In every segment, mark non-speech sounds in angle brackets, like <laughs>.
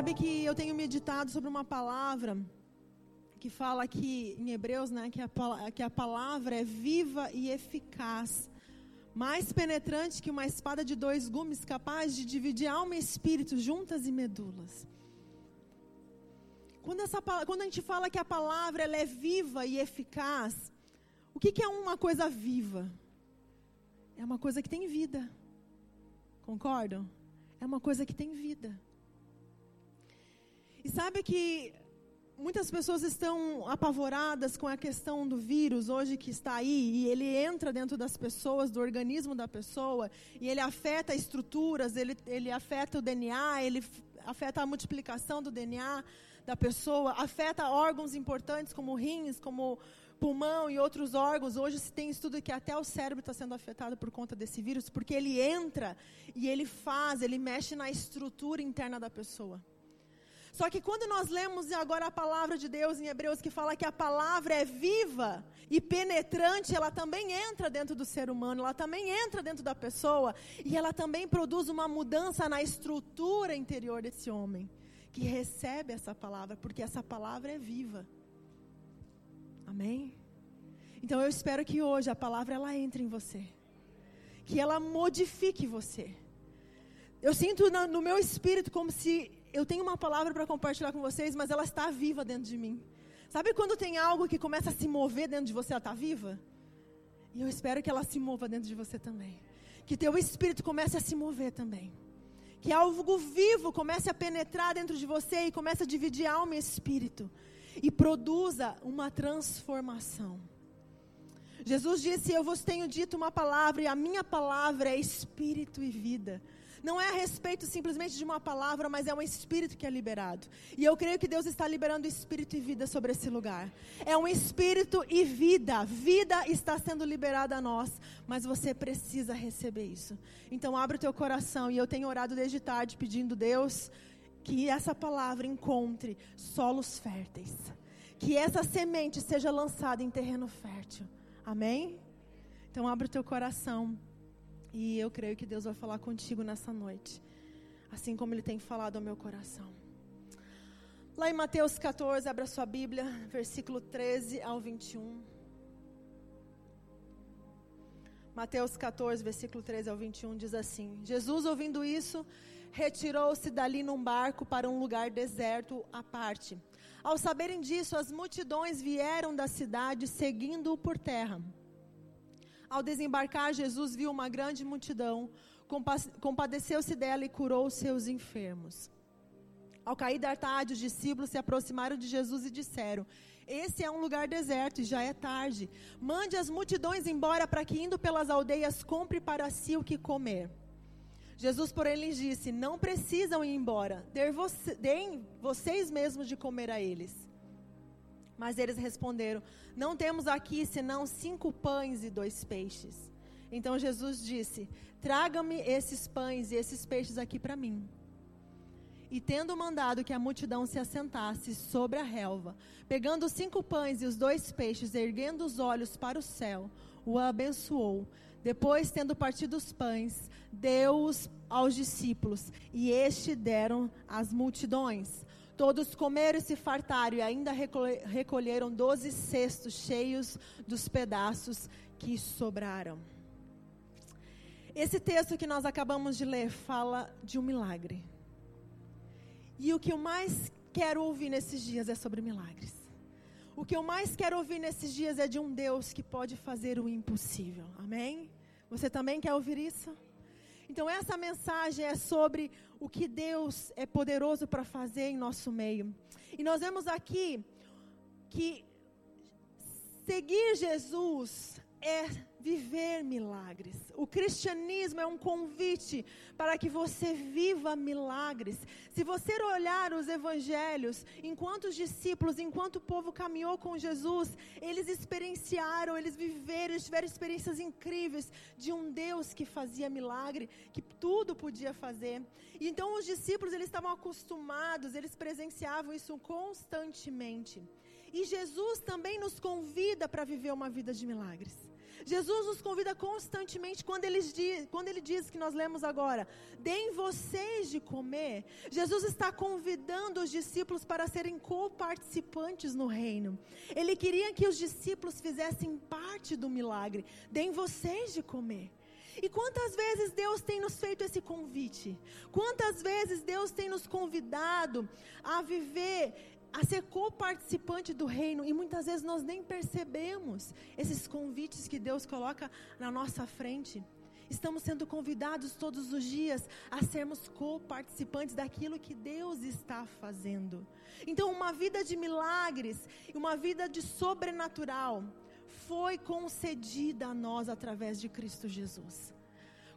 Sabe que eu tenho meditado sobre uma palavra que fala aqui em Hebreus, né, que a, que a palavra é viva e eficaz, mais penetrante que uma espada de dois gumes, capaz de dividir alma e espírito, juntas e medulas. Quando, essa, quando a gente fala que a palavra ela é viva e eficaz, o que, que é uma coisa viva? É uma coisa que tem vida. Concordam? É uma coisa que tem vida. E sabe que muitas pessoas estão apavoradas com a questão do vírus hoje que está aí e ele entra dentro das pessoas, do organismo da pessoa e ele afeta estruturas, ele, ele afeta o DNA, ele afeta a multiplicação do DNA da pessoa, afeta órgãos importantes como rins, como pulmão e outros órgãos. Hoje se tem estudo que até o cérebro está sendo afetado por conta desse vírus, porque ele entra e ele faz, ele mexe na estrutura interna da pessoa. Só que quando nós lemos agora a palavra de Deus em Hebreus, que fala que a palavra é viva e penetrante, ela também entra dentro do ser humano, ela também entra dentro da pessoa, e ela também produz uma mudança na estrutura interior desse homem, que recebe essa palavra, porque essa palavra é viva. Amém? Então eu espero que hoje a palavra ela entre em você, que ela modifique você. Eu sinto no meu espírito como se eu tenho uma palavra para compartilhar com vocês, mas ela está viva dentro de mim. Sabe quando tem algo que começa a se mover dentro de você, ela está viva? E eu espero que ela se mova dentro de você também. Que teu espírito comece a se mover também. Que algo vivo comece a penetrar dentro de você e comece a dividir alma e espírito. E produza uma transformação. Jesus disse: Eu vos tenho dito uma palavra, e a minha palavra é espírito e vida. Não é a respeito simplesmente de uma palavra, mas é um espírito que é liberado. E eu creio que Deus está liberando espírito e vida sobre esse lugar. É um espírito e vida. Vida está sendo liberada a nós, mas você precisa receber isso. Então abre o teu coração e eu tenho orado desde tarde pedindo Deus que essa palavra encontre solos férteis. Que essa semente seja lançada em terreno fértil. Amém? Então abre o teu coração. E eu creio que Deus vai falar contigo nessa noite, assim como Ele tem falado ao meu coração. Lá em Mateus 14, abra sua Bíblia, versículo 13 ao 21. Mateus 14, versículo 13 ao 21 diz assim: Jesus, ouvindo isso, retirou-se dali num barco para um lugar deserto à parte. Ao saberem disso, as multidões vieram da cidade seguindo-o por terra. Ao desembarcar, Jesus viu uma grande multidão, compadeceu-se dela e curou os seus enfermos. Ao cair da tarde, os discípulos se aproximaram de Jesus e disseram: Esse é um lugar deserto e já é tarde. Mande as multidões embora para que, indo pelas aldeias, compre para si o que comer. Jesus, porém, lhes disse: Não precisam ir embora, deem vocês mesmos de comer a eles. Mas eles responderam: Não temos aqui senão cinco pães e dois peixes. Então Jesus disse: Traga-me esses pães e esses peixes aqui para mim. E tendo mandado que a multidão se assentasse sobre a relva, pegando os cinco pães e os dois peixes, erguendo os olhos para o céu, o abençoou. Depois, tendo partido os pães, deu-os aos discípulos, e este deram às multidões. Todos comeram e se fartaram e ainda recolheram doze cestos cheios dos pedaços que sobraram. Esse texto que nós acabamos de ler fala de um milagre. E o que eu mais quero ouvir nesses dias é sobre milagres. O que eu mais quero ouvir nesses dias é de um Deus que pode fazer o impossível. Amém? Você também quer ouvir isso? Então, essa mensagem é sobre o que Deus é poderoso para fazer em nosso meio. E nós vemos aqui que seguir Jesus é viver milagres. O cristianismo é um convite para que você viva milagres. Se você olhar os evangelhos, enquanto os discípulos, enquanto o povo caminhou com Jesus, eles experienciaram, eles viveram, eles tiveram experiências incríveis de um Deus que fazia milagre, que tudo podia fazer. E então os discípulos, eles estavam acostumados, eles presenciavam isso constantemente. E Jesus também nos convida para viver uma vida de milagres. Jesus nos convida constantemente quando ele, diz, quando ele diz que nós lemos agora: deem vocês de comer. Jesus está convidando os discípulos para serem coparticipantes no reino. Ele queria que os discípulos fizessem parte do milagre. Deem vocês de comer. E quantas vezes Deus tem nos feito esse convite? Quantas vezes Deus tem nos convidado a viver a ser co-participante do reino e muitas vezes nós nem percebemos esses convites que Deus coloca na nossa frente. Estamos sendo convidados todos os dias a sermos co-participantes daquilo que Deus está fazendo. Então, uma vida de milagres, uma vida de sobrenatural foi concedida a nós através de Cristo Jesus.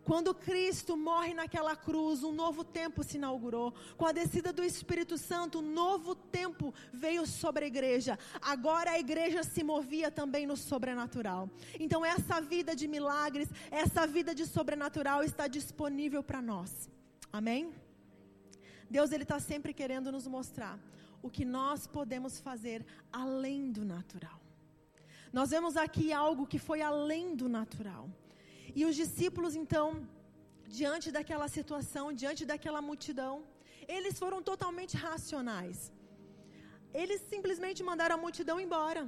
Quando Cristo morre naquela cruz, um novo tempo se inaugurou. Com a descida do Espírito Santo, um novo tempo veio sobre a igreja. Agora a igreja se movia também no sobrenatural. Então, essa vida de milagres, essa vida de sobrenatural está disponível para nós. Amém? Deus ele está sempre querendo nos mostrar o que nós podemos fazer além do natural. Nós vemos aqui algo que foi além do natural. E os discípulos, então, diante daquela situação, diante daquela multidão, eles foram totalmente racionais. Eles simplesmente mandaram a multidão embora.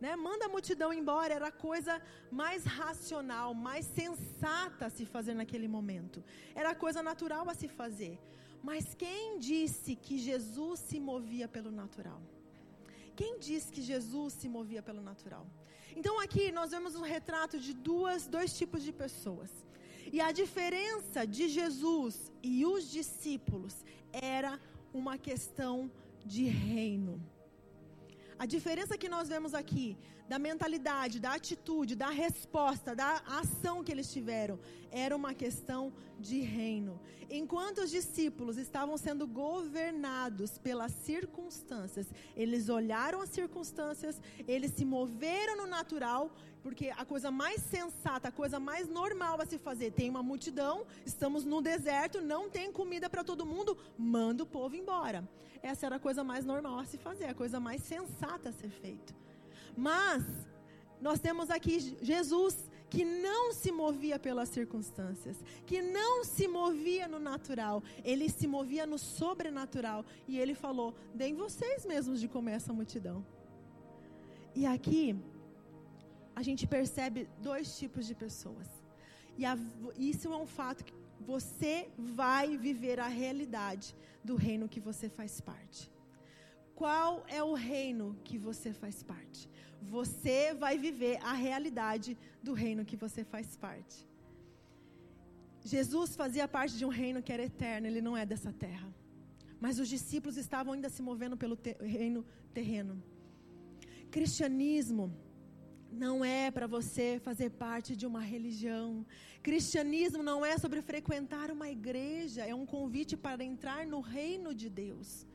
Né? Manda a multidão embora, era a coisa mais racional, mais sensata a se fazer naquele momento. Era a coisa natural a se fazer. Mas quem disse que Jesus se movia pelo natural? Quem disse que Jesus se movia pelo natural? Então aqui nós vemos um retrato de duas, dois tipos de pessoas. E a diferença de Jesus e os discípulos era uma questão de reino. A diferença que nós vemos aqui da mentalidade, da atitude, da resposta, da ação que eles tiveram, era uma questão de reino. Enquanto os discípulos estavam sendo governados pelas circunstâncias, eles olharam as circunstâncias, eles se moveram no natural, porque a coisa mais sensata, a coisa mais normal a se fazer, tem uma multidão, estamos no deserto, não tem comida para todo mundo, manda o povo embora. Essa era a coisa mais normal a se fazer, a coisa mais sensata a ser feita. Mas nós temos aqui Jesus que não se movia pelas circunstâncias, que não se movia no natural, ele se movia no sobrenatural. E ele falou: deem vocês mesmos de comer essa multidão. E aqui, a gente percebe dois tipos de pessoas. E a, isso é um fato que você vai viver a realidade do reino que você faz parte. Qual é o reino que você faz parte? você vai viver a realidade do reino que você faz parte. Jesus fazia parte de um reino que era eterno, ele não é dessa terra. Mas os discípulos estavam ainda se movendo pelo te reino terreno. Cristianismo não é para você fazer parte de uma religião. Cristianismo não é sobre frequentar uma igreja, é um convite para entrar no reino de Deus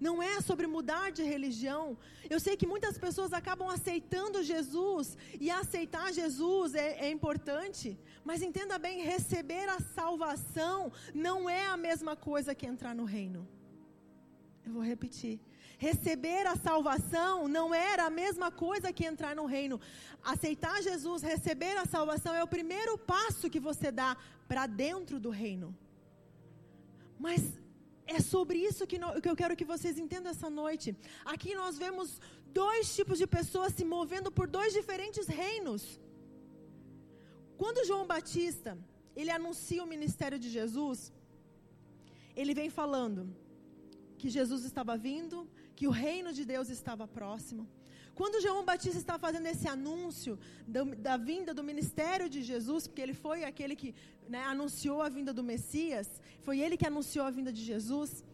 não é sobre mudar de religião. Eu sei que muitas pessoas acabam aceitando Jesus, e aceitar Jesus é, é, importante, mas entenda bem: receber a salvação não é a mesma coisa que entrar no reino. Eu vou repetir. Receber a salvação não era a mesma coisa que entrar no reino. Aceitar Jesus, receber a salvação é o primeiro passo que você dá para dentro do reino. Mas é sobre isso que, no, que eu quero que vocês entendam essa noite. Aqui nós vemos dois tipos de pessoas se movendo por dois diferentes reinos. Quando João Batista, ele anuncia o ministério de Jesus, ele vem falando que Jesus estava vindo, que o reino de Deus estava próximo. Quando João Batista está fazendo esse anúncio da, da, vinda do ministério de Jesus, porque ele foi aquele que né, anunciou a vinda do Messias, foi ele que anunciou a vinda de Jesus.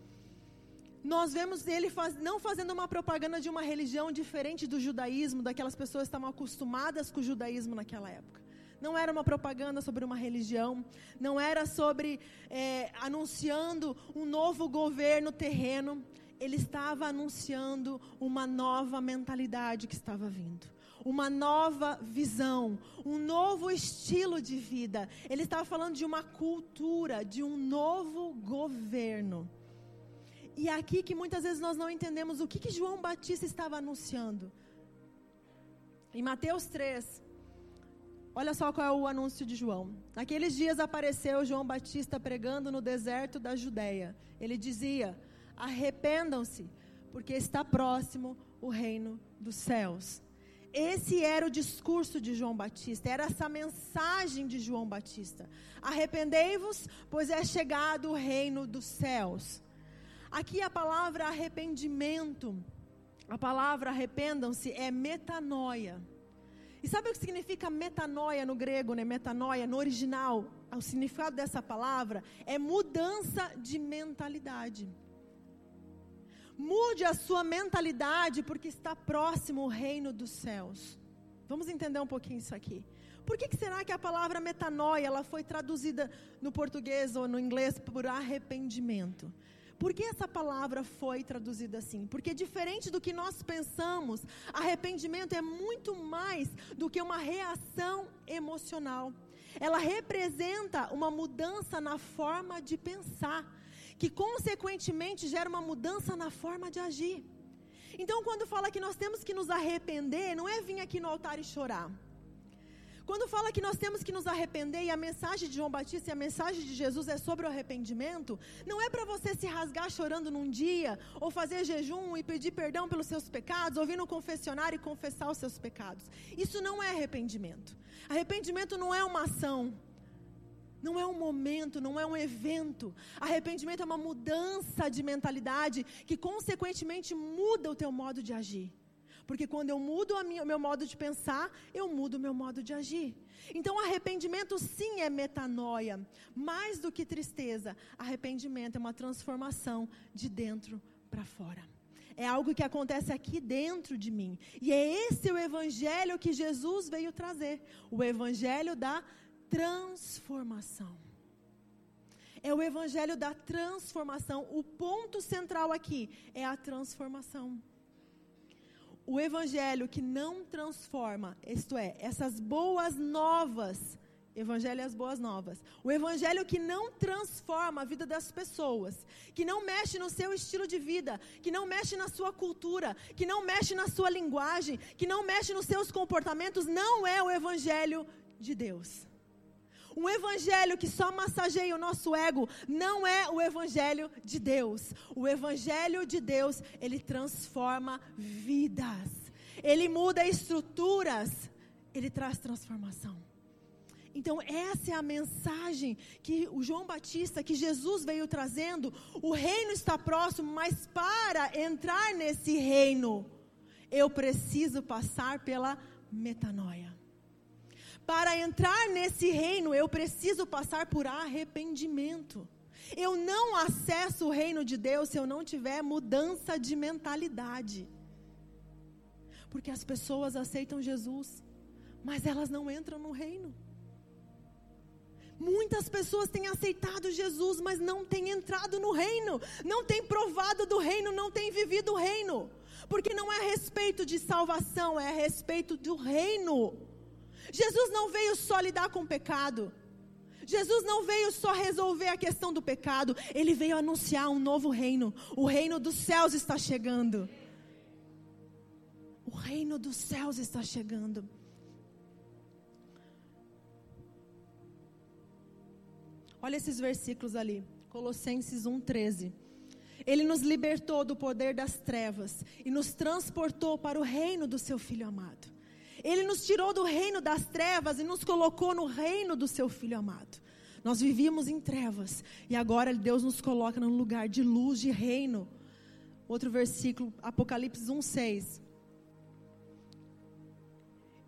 Nós vemos ele faz, não fazendo uma propaganda de uma religião diferente do judaísmo, daquelas pessoas que estavam acostumadas com o judaísmo naquela época. Não era uma propaganda sobre uma religião, não era sobre é, anunciando um novo governo terreno, ele estava anunciando uma nova mentalidade que estava vindo. Uma nova visão, um novo estilo de vida. Ele estava falando de uma cultura, de um novo governo. E é aqui que muitas vezes nós não entendemos o que, que João Batista estava anunciando. Em Mateus 3, Olha só qual é o anúncio de João. Naqueles dias apareceu João Batista pregando no deserto da Judéia. Ele dizia: Arrependam-se, porque está próximo o reino dos céus. Esse era o discurso de João Batista, era essa mensagem de João Batista. Arrependei-vos, pois é chegado o reino dos céus. Aqui a palavra arrependimento, a palavra arrependam-se é metanoia. E sabe o que significa metanoia no grego, né? Metanoia no original, o significado dessa palavra é mudança de mentalidade. Mude a sua mentalidade, porque está próximo o reino dos céus. Vamos entender um pouquinho isso aqui. Por que, que será que a palavra metanoia ela foi traduzida no português ou no inglês por arrependimento? Por que essa palavra foi traduzida assim? Porque diferente do que nós pensamos, arrependimento é muito mais do que uma reação emocional. Ela representa uma mudança na forma de pensar que consequentemente gera uma mudança na forma de agir. Então, quando fala que nós temos que nos arrepender, não é vir aqui no altar e chorar. Quando fala que nós temos que nos arrepender, e a mensagem de João Batista e a mensagem de Jesus é sobre o arrependimento, não é para você se rasgar chorando num dia, ou fazer jejum e pedir perdão pelos seus pecados, ou vir no confessionário e confessar os seus pecados. Isso não é arrependimento. Arrependimento não é uma ação. Não é um momento, não é um evento. Arrependimento é uma mudança de mentalidade que, consequentemente, muda o teu modo de agir. Porque quando eu mudo o meu modo de pensar, eu mudo o meu modo de agir. Então, arrependimento sim é metanoia. Mais do que tristeza, arrependimento é uma transformação de dentro para fora. É algo que acontece aqui dentro de mim. E é esse o evangelho que Jesus veio trazer o evangelho da transformação. É o evangelho da transformação. O ponto central aqui é a transformação. O evangelho que não transforma, isto é, essas boas novas, evangelho é as boas novas. O evangelho que não transforma a vida das pessoas, que não mexe no seu estilo de vida, que não mexe na sua cultura, que não mexe na sua linguagem, que não mexe nos seus comportamentos, não é o evangelho de Deus. Um evangelho que só massageia o nosso ego não é o evangelho de Deus. O evangelho de Deus, ele transforma vidas. Ele muda estruturas. Ele traz transformação. Então, essa é a mensagem que o João Batista, que Jesus veio trazendo. O reino está próximo, mas para entrar nesse reino, eu preciso passar pela metanoia. Para entrar nesse reino, eu preciso passar por arrependimento. Eu não acesso o reino de Deus se eu não tiver mudança de mentalidade. Porque as pessoas aceitam Jesus, mas elas não entram no reino. Muitas pessoas têm aceitado Jesus, mas não têm entrado no reino, não têm provado do reino, não têm vivido o reino. Porque não é a respeito de salvação, é a respeito do reino. Jesus não veio só lidar com o pecado. Jesus não veio só resolver a questão do pecado, ele veio anunciar um novo reino. O reino dos céus está chegando. O reino dos céus está chegando. Olha esses versículos ali, Colossenses 1:13. Ele nos libertou do poder das trevas e nos transportou para o reino do seu filho amado. Ele nos tirou do reino das trevas e nos colocou no reino do seu filho amado. Nós vivíamos em trevas e agora Deus nos coloca num lugar de luz, de reino. Outro versículo, Apocalipse 1:6.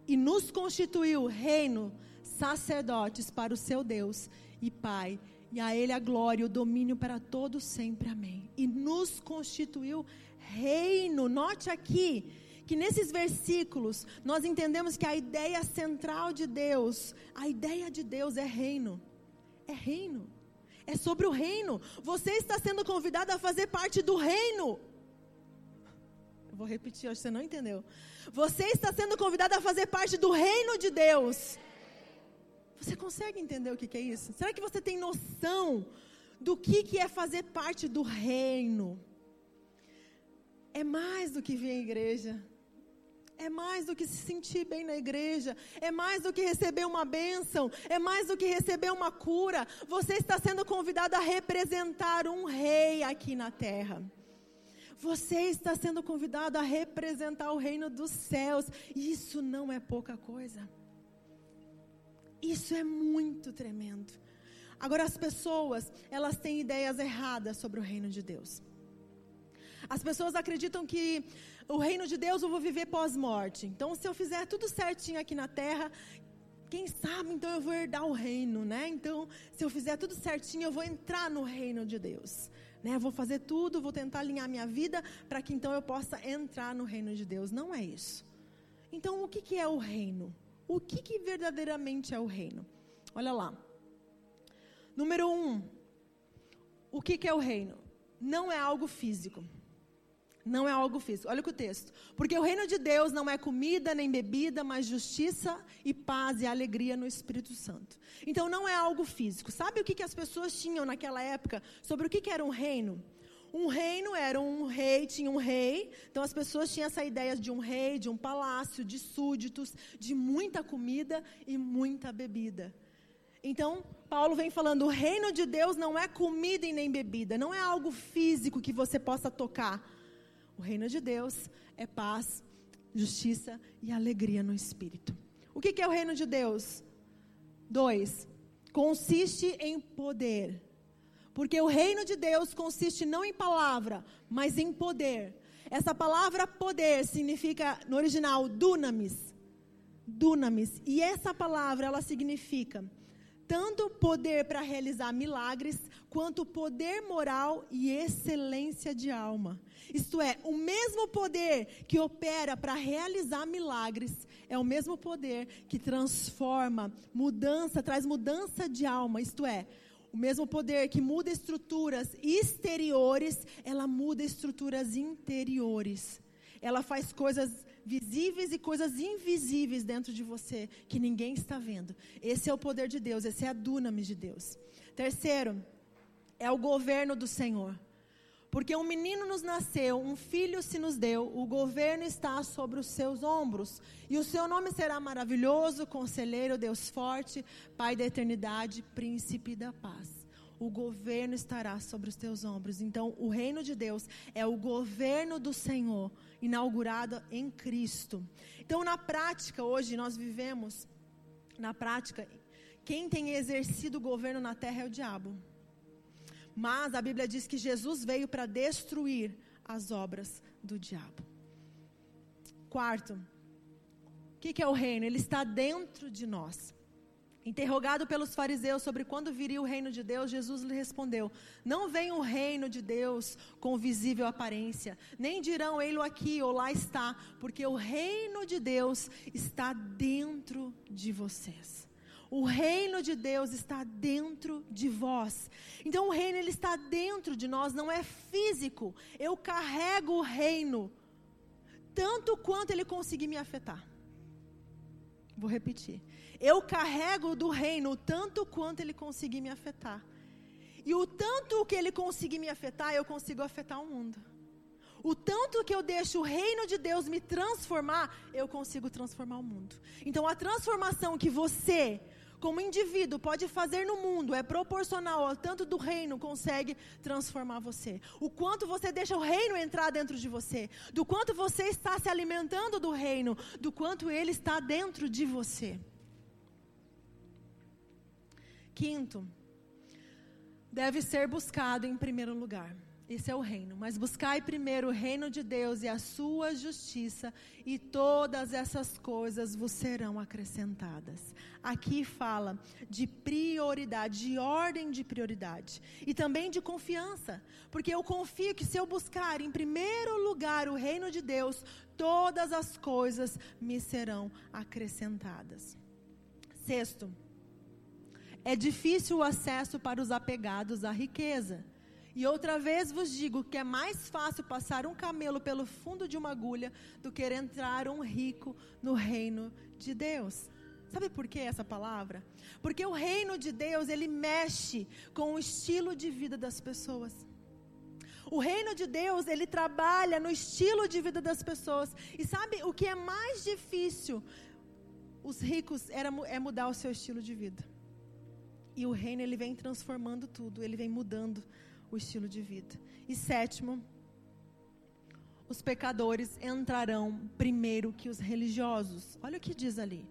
E nos constituiu reino, sacerdotes para o seu Deus e Pai, e a ele a glória e o domínio para todos sempre. Amém. E nos constituiu reino. Note aqui, que nesses versículos nós entendemos que a ideia central de Deus, a ideia de Deus é reino. É reino. É sobre o reino. Você está sendo convidado a fazer parte do reino. Eu vou repetir, acho que você não entendeu. Você está sendo convidado a fazer parte do reino de Deus. Você consegue entender o que, que é isso? Será que você tem noção do que, que é fazer parte do reino? É mais do que vir à igreja é mais do que se sentir bem na igreja, é mais do que receber uma bênção, é mais do que receber uma cura. Você está sendo convidado a representar um rei aqui na terra. Você está sendo convidado a representar o reino dos céus. Isso não é pouca coisa. Isso é muito tremendo. Agora as pessoas, elas têm ideias erradas sobre o reino de Deus. As pessoas acreditam que o reino de Deus eu vou viver pós-morte. Então, se eu fizer tudo certinho aqui na terra, quem sabe então eu vou herdar o reino, né? Então, se eu fizer tudo certinho, eu vou entrar no reino de Deus. Né? Vou fazer tudo, vou tentar alinhar minha vida para que então eu possa entrar no reino de Deus. Não é isso. Então, o que, que é o reino? O que, que verdadeiramente é o reino? Olha lá. Número um, o que, que é o reino? Não é algo físico. Não é algo físico. Olha o texto. Porque o reino de Deus não é comida nem bebida, mas justiça e paz e alegria no Espírito Santo. Então não é algo físico. Sabe o que, que as pessoas tinham naquela época sobre o que, que era um reino? Um reino era um rei, tinha um rei. Então as pessoas tinham essa ideia de um rei, de um palácio, de súditos, de muita comida e muita bebida. Então, Paulo vem falando: o reino de Deus não é comida e nem bebida, não é algo físico que você possa tocar o reino de Deus é paz, justiça e alegria no espírito. O que, é o reino de Deus? Dois, consiste em poder. Porque o reino de Deus consiste não em palavra, mas em poder. Essa palavra poder significa, no original, dunamis. Dunamis. E essa palavra, ela significa tanto poder para realizar milagres, quanto poder moral e excelência de alma. Isto é, o mesmo poder que opera para realizar milagres é o mesmo poder que transforma, mudança, traz mudança de alma. Isto é, o mesmo poder que muda estruturas exteriores, ela muda estruturas interiores. Ela faz coisas visíveis e coisas invisíveis dentro de você que ninguém está vendo. Esse é o poder de Deus, esse é a dunamis de Deus. Terceiro, é o governo do Senhor. Porque um menino nos nasceu, um filho se nos deu, o governo está sobre os seus ombros. E o seu nome será maravilhoso, conselheiro, Deus forte, Pai da eternidade, príncipe da paz o governo estará sobre os teus ombros. Então, o reino de Deus é o governo do Senhor, inaugurado em Cristo. Então, na prática, hoje nós vivemos, na prática, quem tem exercido o governo na terra é o diabo. Mas a Bíblia diz que Jesus veio para destruir as obras do diabo. Quarto, o que, que é o reino? Ele está dentro de nós. Interrogado pelos fariseus sobre quando viria o reino de Deus, Jesus lhe respondeu: Não vem o reino de Deus com visível aparência, nem dirão ele aqui ou lá está, porque o reino de Deus está dentro de vocês. O reino de Deus está dentro de vós. Então o reino ele está dentro de nós, não é físico. Eu carrego o reino tanto quanto ele conseguir me afetar. Vou repetir eu carrego do reino tanto quanto ele conseguir me afetar. E o tanto que ele conseguir me afetar, eu consigo afetar o mundo. O tanto que eu deixo o reino de Deus me transformar, eu consigo transformar o mundo. Então a transformação que você, como indivíduo, pode fazer no mundo é proporcional ao tanto do reino consegue transformar você. O quanto você deixa o reino entrar dentro de você, do quanto você está se alimentando do reino, do quanto ele está dentro de você. Quinto, deve ser buscado em primeiro lugar. Esse é o reino. Mas buscai primeiro o reino de Deus e a sua justiça, e todas essas coisas vos serão acrescentadas. Aqui fala de prioridade, de ordem de prioridade, e também de confiança, porque eu confio que se eu buscar em primeiro lugar o reino de Deus, todas as coisas me serão acrescentadas. Sexto, é difícil o acesso para os apegados à riqueza. E outra vez vos digo que é mais fácil passar um camelo pelo fundo de uma agulha do que entrar um rico no reino de Deus. Sabe por que essa palavra? Porque o reino de Deus, ele mexe com o estilo de vida das pessoas. O reino de Deus, ele trabalha no estilo de vida das pessoas. E sabe o que é mais difícil? Os ricos era, é mudar o seu estilo de vida. E o reino, ele vem transformando tudo, ele vem mudando o estilo de vida. E sétimo, os pecadores entrarão primeiro que os religiosos. Olha o que diz ali.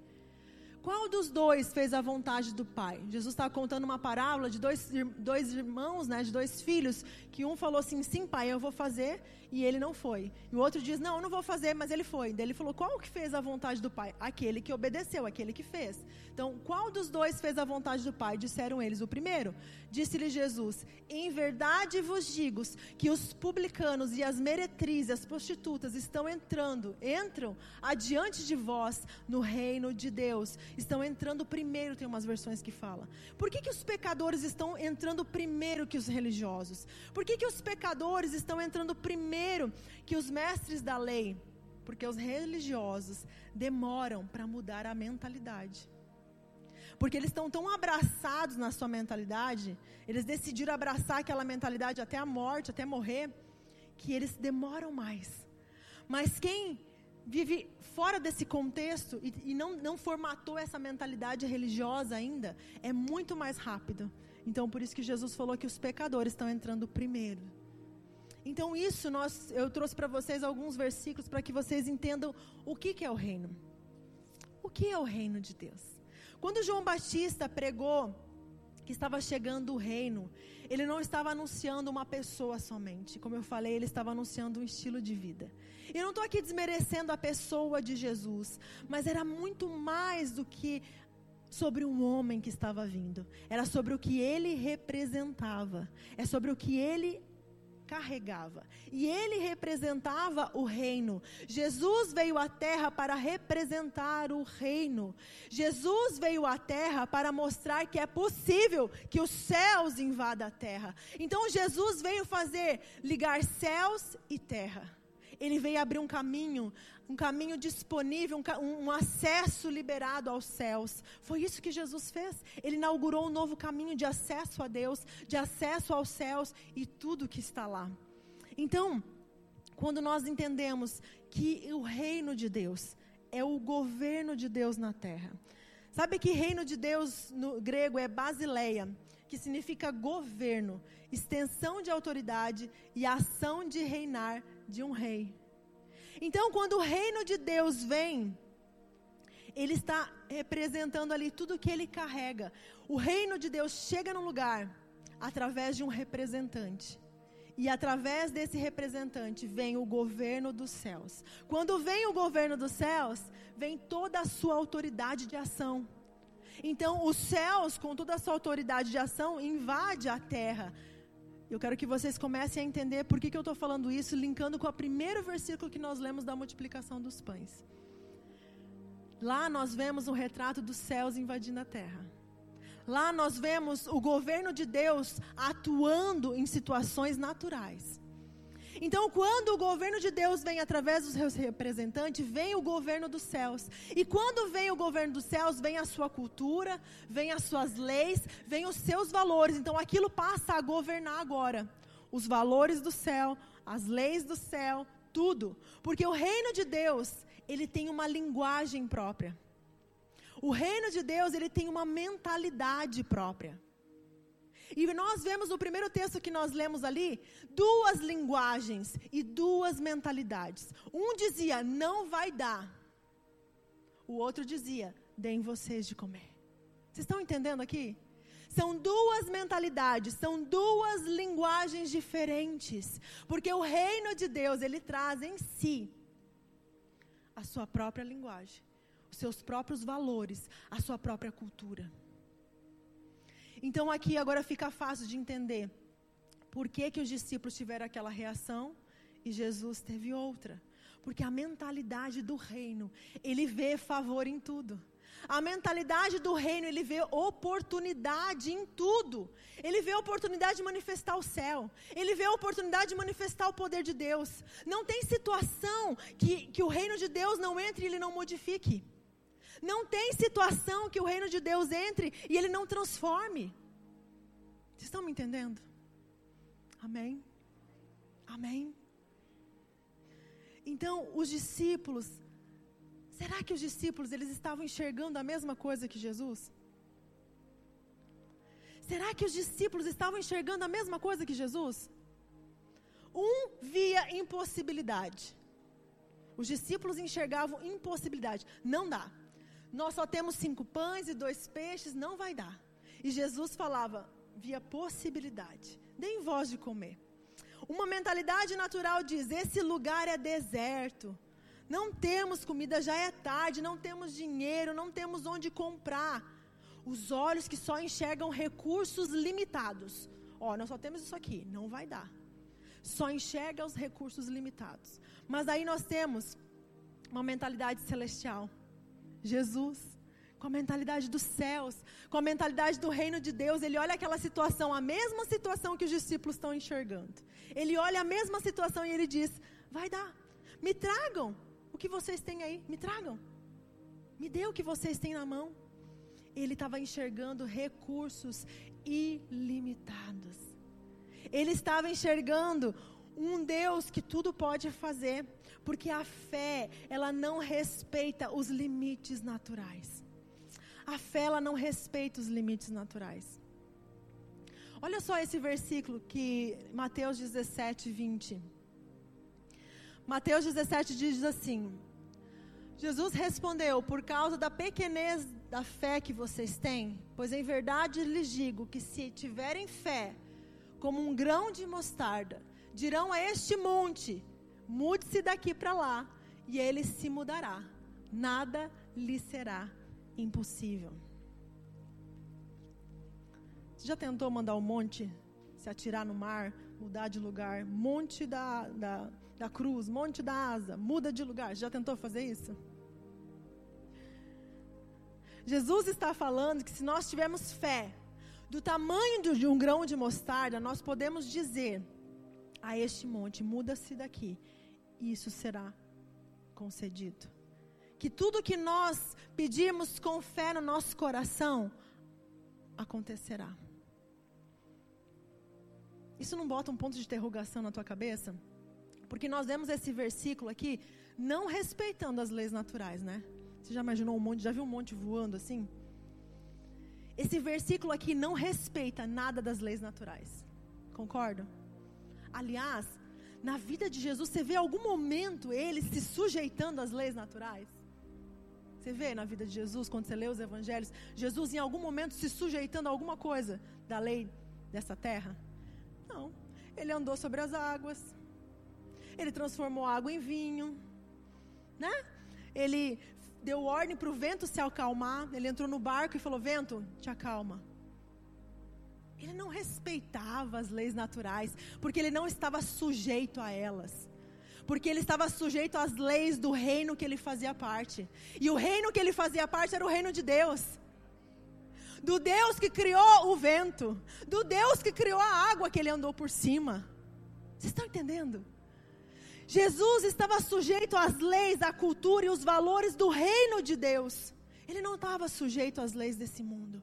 Qual dos dois fez a vontade do pai? Jesus está contando uma parábola de dois, dois irmãos, né, de dois filhos, que um falou assim: sim, pai, eu vou fazer, e ele não foi. E o outro diz: não, eu não vou fazer, mas ele foi. Daí ele falou: qual que fez a vontade do pai? Aquele que obedeceu, aquele que fez. Então, qual dos dois fez a vontade do pai? Disseram eles: o primeiro. Disse-lhe Jesus: Em verdade vos digo que os publicanos e as meretrizes, as prostitutas, estão entrando, entram adiante de vós no reino de Deus. Estão entrando primeiro, tem umas versões que fala. Por que, que os pecadores estão entrando primeiro que os religiosos? Por que, que os pecadores estão entrando primeiro que os mestres da lei? Porque os religiosos demoram para mudar a mentalidade. Porque eles estão tão abraçados na sua mentalidade, eles decidiram abraçar aquela mentalidade até a morte, até morrer, que eles demoram mais. Mas quem vive fora desse contexto e, e não, não formatou essa mentalidade religiosa ainda, é muito mais rápido. Então, por isso que Jesus falou que os pecadores estão entrando primeiro. Então, isso nós, eu trouxe para vocês alguns versículos para que vocês entendam o que, que é o reino. O que é o reino de Deus? Quando João Batista pregou que estava chegando o reino, ele não estava anunciando uma pessoa somente. Como eu falei, ele estava anunciando um estilo de vida. Eu não estou aqui desmerecendo a pessoa de Jesus, mas era muito mais do que sobre um homem que estava vindo. Era sobre o que ele representava. É sobre o que ele carregava. E ele representava o reino. Jesus veio à terra para representar o reino. Jesus veio à terra para mostrar que é possível que os céus invadam a terra. Então Jesus veio fazer ligar céus e terra. Ele veio abrir um caminho um caminho disponível, um, um, acesso liberado aos céus. Foi isso que Jesus fez. Ele inaugurou um novo caminho de acesso a Deus, de acesso aos céus e tudo que está lá. Então, quando nós entendemos que o reino de Deus é o governo de Deus na terra. Sabe que reino de Deus no grego é basileia, que significa governo, extensão de autoridade e ação de reinar de um rei. Então, quando o reino de Deus vem, ele está representando ali tudo que ele carrega. O reino de Deus chega no lugar através de um representante. E através desse representante vem o governo dos céus. Quando vem o governo dos céus, vem toda a sua autoridade de ação. Então, os céus, com toda a sua autoridade de ação, invade a terra eu quero que vocês comecem a entender por que, que eu estou falando isso, linkando com o primeiro versículo que nós lemos da multiplicação dos pães. Lá nós vemos um retrato dos céus invadindo a terra. Lá nós vemos o governo de Deus atuando em situações naturais. Então, quando o governo de Deus vem através dos seus representantes, vem o governo dos céus. E quando vem o governo dos céus, vem a sua cultura, vem as suas leis, vem os seus valores. Então, aquilo passa a governar agora. Os valores do céu, as leis do céu, tudo. Porque o reino de Deus, ele tem uma linguagem própria. O reino de Deus, ele tem uma mentalidade própria. E nós vemos no primeiro texto que nós lemos ali, duas linguagens e duas mentalidades. Um dizia, não vai dar. O outro dizia, deem vocês de comer. Vocês estão entendendo aqui? São duas mentalidades, são duas linguagens diferentes. Porque o reino de Deus, ele traz em si a sua própria linguagem, os seus próprios valores, a sua própria cultura. Então aqui agora fica fácil de entender por que, que os discípulos tiveram aquela reação e Jesus teve outra. Porque a mentalidade do reino, ele vê favor em tudo. A mentalidade do reino, ele vê oportunidade em tudo. Ele vê oportunidade de manifestar o céu. Ele vê oportunidade de manifestar o poder de Deus. Não tem situação que, que o reino de Deus não entre e ele não modifique. Não tem situação que o reino de Deus entre e ele não transforme. Vocês estão me entendendo? Amém? Amém? Então, os discípulos, será que os discípulos eles estavam enxergando a mesma coisa que Jesus? Será que os discípulos estavam enxergando a mesma coisa que Jesus? Um via impossibilidade. Os discípulos enxergavam impossibilidade. Não dá. Nós só temos cinco pães e dois peixes, não vai dar. E Jesus falava via possibilidade. Deem voz de comer. Uma mentalidade natural diz: esse lugar é deserto. Não temos comida, já é tarde, não temos dinheiro, não temos onde comprar. Os olhos que só enxergam recursos limitados. Ó, oh, nós só temos isso aqui, não vai dar. Só enxerga os recursos limitados. Mas aí nós temos uma mentalidade celestial. Jesus, com a mentalidade dos céus, com a mentalidade do reino de Deus, ele olha aquela situação, a mesma situação que os discípulos estão enxergando. Ele olha a mesma situação e ele diz: Vai dar, me tragam o que vocês têm aí, me tragam, me dê o que vocês têm na mão. Ele estava enxergando recursos ilimitados. Ele estava enxergando um Deus que tudo pode fazer, porque a fé, ela não respeita os limites naturais. A fé, ela não respeita os limites naturais. Olha só esse versículo que Mateus 17, 20. Mateus 17 diz assim: Jesus respondeu: Por causa da pequenez da fé que vocês têm, pois em verdade lhes digo que se tiverem fé como um grão de mostarda, dirão a este monte: mude-se daqui para lá, e ele se mudará. Nada lhe será impossível. Você já tentou mandar um monte se atirar no mar, mudar de lugar? Monte da, da, da cruz, monte da asa, muda de lugar. Já tentou fazer isso? Jesus está falando que se nós tivermos fé do tamanho de um grão de mostarda, nós podemos dizer a este monte: muda-se daqui, e isso será concedido. Que tudo que nós pedirmos com fé no nosso coração acontecerá. Isso não bota um ponto de interrogação na tua cabeça? Porque nós vemos esse versículo aqui não respeitando as leis naturais, né? Você já imaginou um monte, já viu um monte voando assim? Esse versículo aqui não respeita nada das leis naturais. Concordo? Aliás, na vida de Jesus, você vê algum momento ele se sujeitando às leis naturais? Você vê na vida de Jesus, quando você lê os evangelhos, Jesus em algum momento se sujeitando a alguma coisa da lei dessa terra? Não. Ele andou sobre as águas. Ele transformou água em vinho. Né? Ele deu ordem para o vento se acalmar. Ele entrou no barco e falou: Vento, te acalma. Ele não respeitava as leis naturais, porque ele não estava sujeito a elas. Porque ele estava sujeito às leis do reino que ele fazia parte. E o reino que ele fazia parte era o reino de Deus. Do Deus que criou o vento. Do Deus que criou a água que ele andou por cima. Vocês estão entendendo? Jesus estava sujeito às leis, à cultura e os valores do reino de Deus. Ele não estava sujeito às leis desse mundo.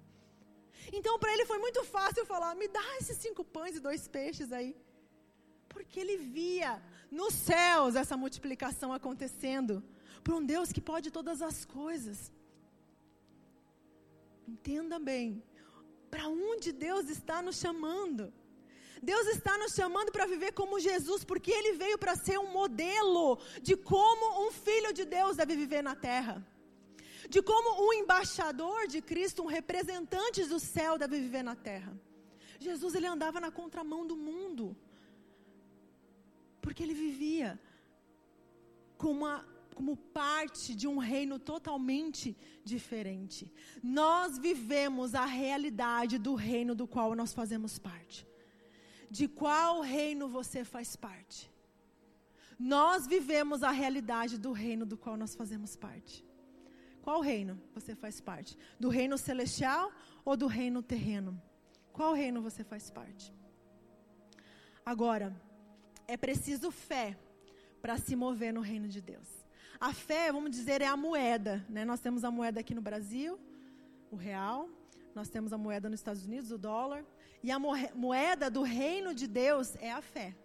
Então, para ele foi muito fácil falar: me dá esses cinco pães e dois peixes aí. Porque ele via nos céus essa multiplicação acontecendo. Para um Deus que pode todas as coisas. Entenda bem. Para onde Deus está nos chamando? Deus está nos chamando para viver como Jesus, porque Ele veio para ser um modelo de como um filho de Deus deve viver na terra. De como um embaixador de Cristo, um representante do céu deve viver na terra. Jesus ele andava na contramão do mundo. Porque ele vivia como, uma, como parte de um reino totalmente diferente. Nós vivemos a realidade do reino do qual nós fazemos parte de qual reino você faz parte. Nós vivemos a realidade do reino do qual nós fazemos parte. Qual reino você faz parte? Do reino celestial ou do reino terreno? Qual reino você faz parte? Agora, é preciso fé para se mover no reino de Deus. A fé, vamos dizer, é a moeda. Né? Nós temos a moeda aqui no Brasil, o real. Nós temos a moeda nos Estados Unidos, o dólar. E a moeda do reino de Deus é a fé.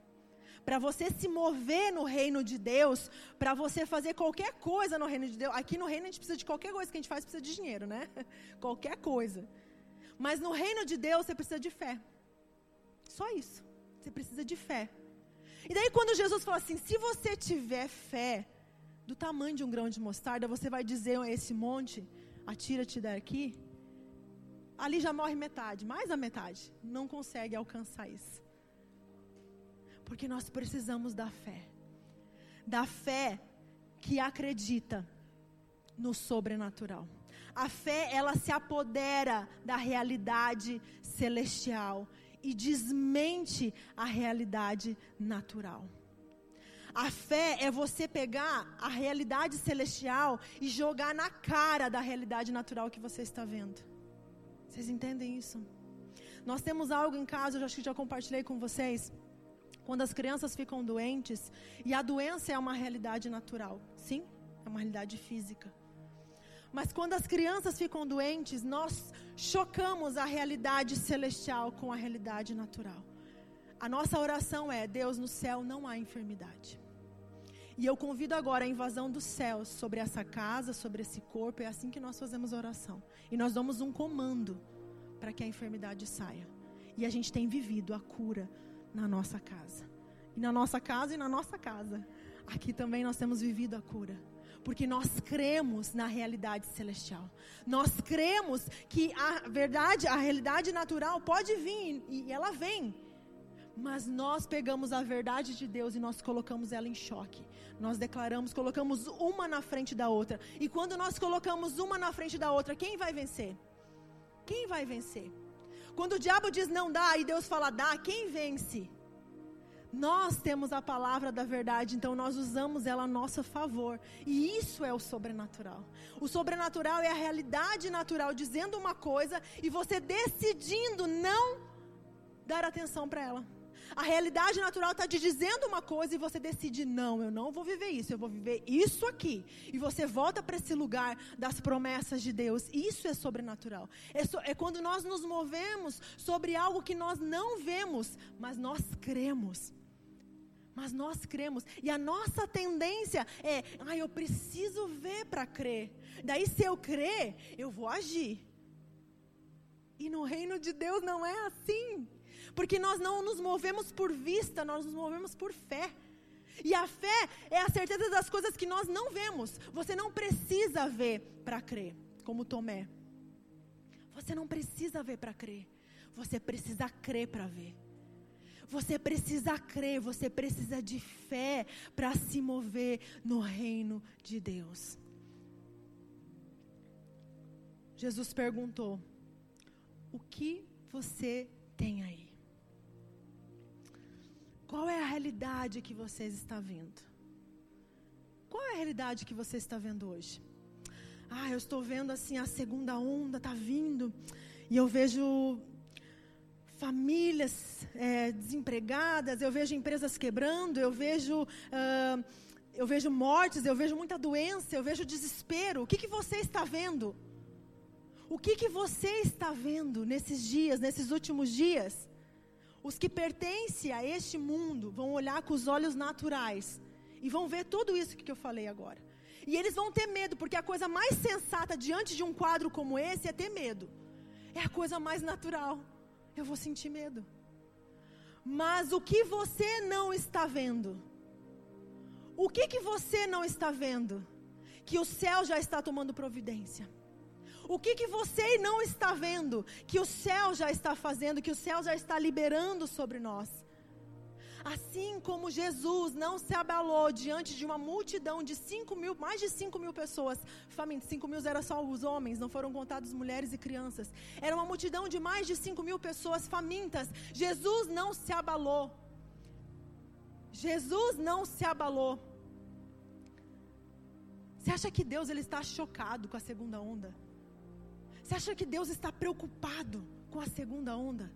Para você se mover no reino de Deus, para você fazer qualquer coisa no reino de Deus. Aqui no reino a gente precisa de qualquer coisa que a gente faz, precisa de dinheiro, né? <laughs> qualquer coisa. Mas no reino de Deus você precisa de fé. Só isso. Você precisa de fé. E daí quando Jesus fala assim: se você tiver fé do tamanho de um grão de mostarda, você vai dizer a esse monte: atira-te daqui. Ali já morre metade, mais a metade. Não consegue alcançar isso. Porque nós precisamos da fé. Da fé que acredita no sobrenatural. A fé, ela se apodera da realidade celestial e desmente a realidade natural. A fé é você pegar a realidade celestial e jogar na cara da realidade natural que você está vendo. Vocês entendem isso? Nós temos algo em casa, eu acho que já compartilhei com vocês. Quando as crianças ficam doentes, e a doença é uma realidade natural, sim, é uma realidade física. Mas quando as crianças ficam doentes, nós chocamos a realidade celestial com a realidade natural. A nossa oração é: Deus, no céu não há enfermidade. E eu convido agora a invasão dos céus sobre essa casa, sobre esse corpo. É assim que nós fazemos a oração. E nós damos um comando para que a enfermidade saia. E a gente tem vivido a cura na nossa casa. E na nossa casa e na nossa casa. Aqui também nós temos vivido a cura. Porque nós cremos na realidade celestial. Nós cremos que a verdade, a realidade natural pode vir e ela vem. Mas nós pegamos a verdade de Deus e nós colocamos ela em choque. Nós declaramos, colocamos uma na frente da outra. E quando nós colocamos uma na frente da outra, quem vai vencer? Quem vai vencer? Quando o diabo diz não dá e Deus fala dá, quem vence? Nós temos a palavra da verdade, então nós usamos ela a nosso favor. E isso é o sobrenatural. O sobrenatural é a realidade natural dizendo uma coisa e você decidindo não dar atenção para ela. A realidade natural está te dizendo uma coisa e você decide: não, eu não vou viver isso, eu vou viver isso aqui. E você volta para esse lugar das promessas de Deus. Isso é sobrenatural. É, so, é quando nós nos movemos sobre algo que nós não vemos, mas nós cremos. Mas nós cremos. E a nossa tendência é: ah, eu preciso ver para crer. Daí, se eu crer, eu vou agir. E no reino de Deus não é assim. Porque nós não nos movemos por vista, nós nos movemos por fé. E a fé é a certeza das coisas que nós não vemos. Você não precisa ver para crer, como Tomé. Você não precisa ver para crer. Você precisa crer para ver. Você precisa crer, você precisa de fé para se mover no reino de Deus. Jesus perguntou: O que você tem aí? Qual é a realidade que vocês estão vendo? Qual é a realidade que você está vendo hoje? Ah, eu estou vendo assim a segunda onda está vindo e eu vejo famílias é, desempregadas, eu vejo empresas quebrando, eu vejo uh, eu vejo mortes, eu vejo muita doença, eu vejo desespero. O que, que você está vendo? O que, que você está vendo nesses dias, nesses últimos dias? Os que pertencem a este mundo vão olhar com os olhos naturais e vão ver tudo isso que eu falei agora. E eles vão ter medo, porque a coisa mais sensata diante de um quadro como esse é ter medo. É a coisa mais natural. Eu vou sentir medo. Mas o que você não está vendo? O que que você não está vendo? Que o céu já está tomando providência. O que, que você não está vendo que o céu já está fazendo, que o céu já está liberando sobre nós? Assim como Jesus não se abalou diante de uma multidão de 5 mil, mais de 5 mil pessoas famintas, 5 mil era só os homens, não foram contados mulheres e crianças. Era uma multidão de mais de 5 mil pessoas famintas. Jesus não se abalou. Jesus não se abalou. Você acha que Deus ele está chocado com a segunda onda? Você acha que Deus está preocupado com a segunda onda?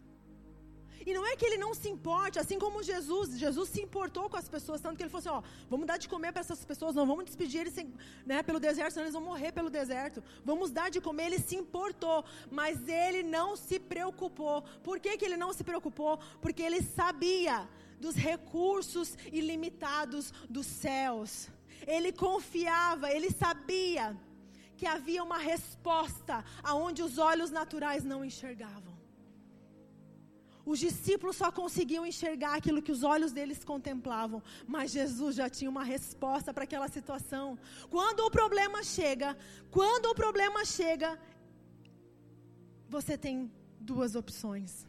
E não é que ele não se importe, assim como Jesus. Jesus se importou com as pessoas, tanto que ele falou assim: ó, vamos dar de comer para essas pessoas, não vamos despedir eles sem, né, pelo deserto, senão eles vão morrer pelo deserto. Vamos dar de comer. Ele se importou, mas ele não se preocupou. Por que, que ele não se preocupou? Porque ele sabia dos recursos ilimitados dos céus. Ele confiava, ele sabia que havia uma resposta aonde os olhos naturais não enxergavam. Os discípulos só conseguiam enxergar aquilo que os olhos deles contemplavam, mas Jesus já tinha uma resposta para aquela situação. Quando o problema chega, quando o problema chega, você tem duas opções: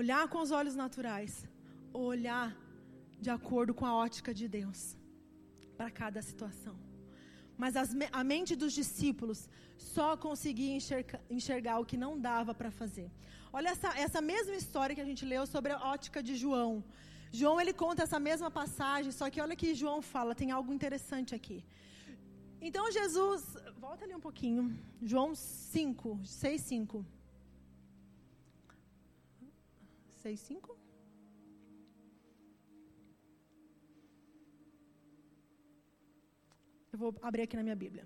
olhar com os olhos naturais, ou olhar de acordo com a ótica de Deus para cada situação. Mas as, a mente dos discípulos só conseguia enxergar, enxergar o que não dava para fazer. Olha essa, essa mesma história que a gente leu sobre a ótica de João. João ele conta essa mesma passagem, só que olha que João fala, tem algo interessante aqui. Então Jesus, volta ali um pouquinho, João 5, 6, 5. 6, 5? Eu vou abrir aqui na minha Bíblia.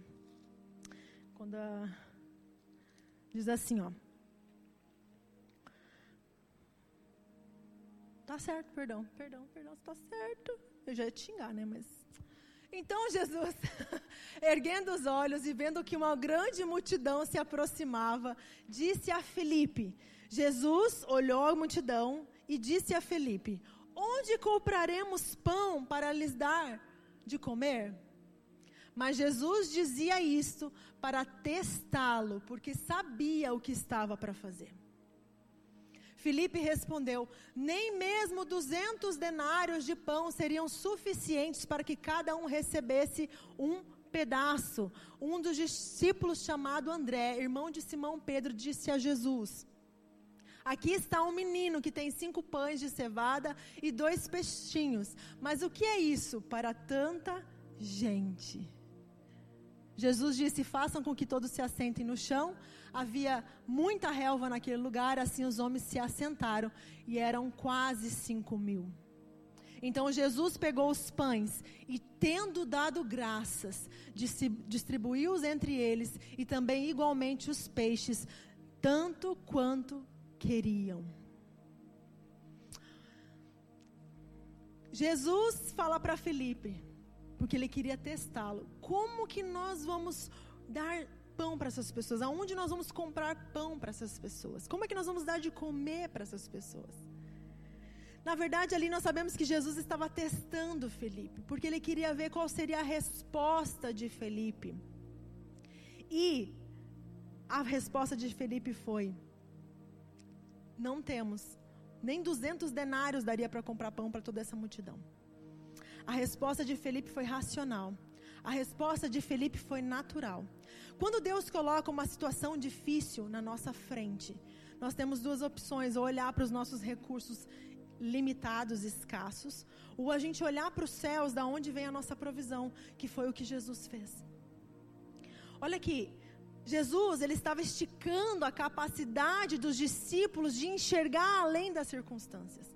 Quando a... diz assim, ó. Tá certo, perdão, perdão, perdão, está certo. Eu já ia te xingar, né? Mas. Então Jesus, <laughs> erguendo os olhos e vendo que uma grande multidão se aproximava, disse a Felipe: Jesus olhou a multidão e disse a Felipe: Onde compraremos pão para lhes dar de comer? Mas Jesus dizia isto para testá-lo, porque sabia o que estava para fazer. Filipe respondeu: Nem mesmo duzentos denários de pão seriam suficientes para que cada um recebesse um pedaço. Um dos discípulos, chamado André, irmão de Simão Pedro, disse a Jesus: Aqui está um menino que tem cinco pães de cevada e dois peixinhos. Mas o que é isso para tanta gente? Jesus disse: Façam com que todos se assentem no chão. Havia muita relva naquele lugar, assim os homens se assentaram, e eram quase cinco mil. Então Jesus pegou os pães e, tendo dado graças, distribuiu-os entre eles e também igualmente os peixes, tanto quanto queriam. Jesus fala para Felipe, porque ele queria testá-lo. Como que nós vamos dar pão para essas pessoas? Aonde nós vamos comprar pão para essas pessoas? Como é que nós vamos dar de comer para essas pessoas? Na verdade, ali nós sabemos que Jesus estava testando Felipe, porque ele queria ver qual seria a resposta de Felipe. E a resposta de Felipe foi: Não temos, nem 200 denários daria para comprar pão para toda essa multidão. A resposta de Felipe foi racional. A resposta de Felipe foi natural. Quando Deus coloca uma situação difícil na nossa frente, nós temos duas opções: ou olhar para os nossos recursos limitados, escassos, ou a gente olhar para os céus, da onde vem a nossa provisão, que foi o que Jesus fez. Olha aqui, Jesus ele estava esticando a capacidade dos discípulos de enxergar além das circunstâncias.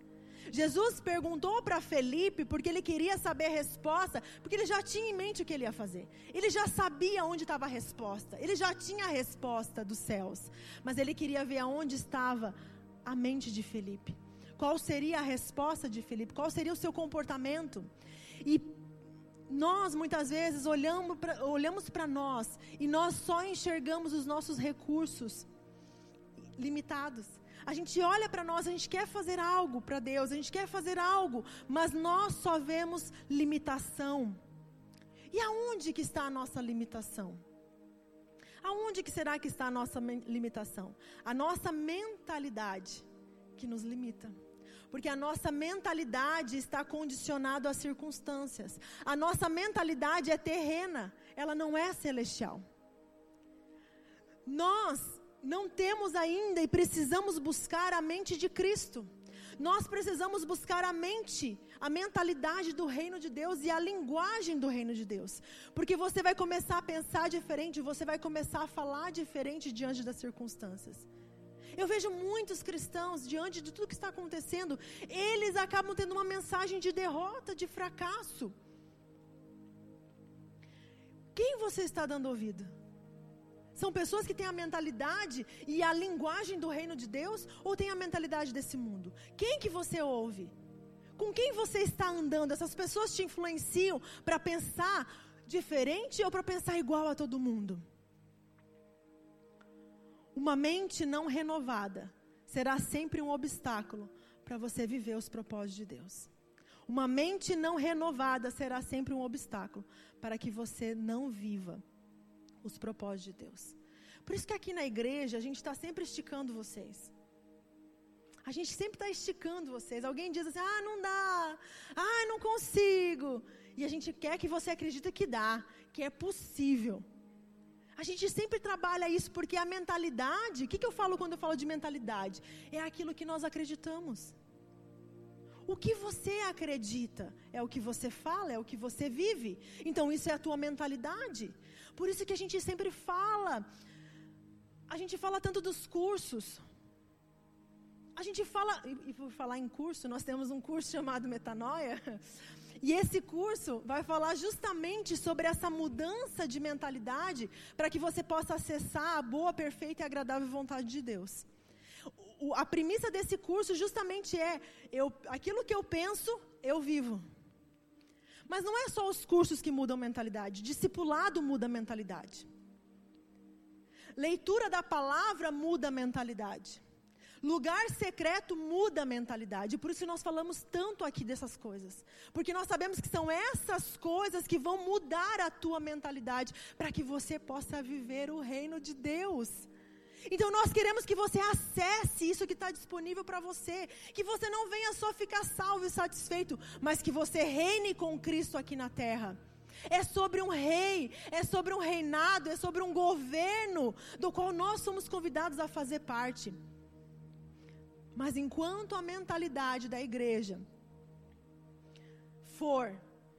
Jesus perguntou para Felipe porque ele queria saber a resposta, porque ele já tinha em mente o que ele ia fazer. Ele já sabia onde estava a resposta. Ele já tinha a resposta dos céus. Mas ele queria ver aonde estava a mente de Felipe. Qual seria a resposta de Felipe? Qual seria o seu comportamento? E nós muitas vezes olhamos para nós e nós só enxergamos os nossos recursos limitados. A gente olha para nós, a gente quer fazer algo para Deus, a gente quer fazer algo, mas nós só vemos limitação. E aonde que está a nossa limitação? Aonde que será que está a nossa limitação? A nossa mentalidade que nos limita. Porque a nossa mentalidade está condicionada às circunstâncias. A nossa mentalidade é terrena, ela não é celestial. Nós não temos ainda e precisamos buscar a mente de Cristo. Nós precisamos buscar a mente, a mentalidade do reino de Deus e a linguagem do reino de Deus. Porque você vai começar a pensar diferente, você vai começar a falar diferente diante das circunstâncias. Eu vejo muitos cristãos, diante de tudo que está acontecendo, eles acabam tendo uma mensagem de derrota, de fracasso. Quem você está dando ouvido? São pessoas que têm a mentalidade e a linguagem do reino de Deus ou têm a mentalidade desse mundo? Quem que você ouve? Com quem você está andando? Essas pessoas te influenciam para pensar diferente ou para pensar igual a todo mundo? Uma mente não renovada será sempre um obstáculo para você viver os propósitos de Deus. Uma mente não renovada será sempre um obstáculo para que você não viva os propósitos de Deus. Por isso que aqui na igreja a gente está sempre esticando vocês. A gente sempre está esticando vocês. Alguém diz assim: ah, não dá, ah, não consigo. E a gente quer que você acredite que dá, que é possível. A gente sempre trabalha isso porque a mentalidade, o que, que eu falo quando eu falo de mentalidade? É aquilo que nós acreditamos. O que você acredita é o que você fala, é o que você vive. Então isso é a tua mentalidade. Por isso que a gente sempre fala, a gente fala tanto dos cursos. A gente fala, e por falar em curso, nós temos um curso chamado Metanoia. <laughs> E esse curso vai falar justamente sobre essa mudança de mentalidade para que você possa acessar a boa, perfeita e agradável vontade de Deus. O, a premissa desse curso justamente é: eu, aquilo que eu penso, eu vivo. Mas não é só os cursos que mudam mentalidade, discipulado muda mentalidade. Leitura da palavra muda mentalidade. Lugar secreto muda a mentalidade. Por isso nós falamos tanto aqui dessas coisas. Porque nós sabemos que são essas coisas que vão mudar a tua mentalidade para que você possa viver o reino de Deus. Então nós queremos que você acesse isso que está disponível para você. Que você não venha só ficar salvo e satisfeito, mas que você reine com Cristo aqui na terra. É sobre um rei, é sobre um reinado, é sobre um governo do qual nós somos convidados a fazer parte. Mas enquanto a mentalidade da igreja for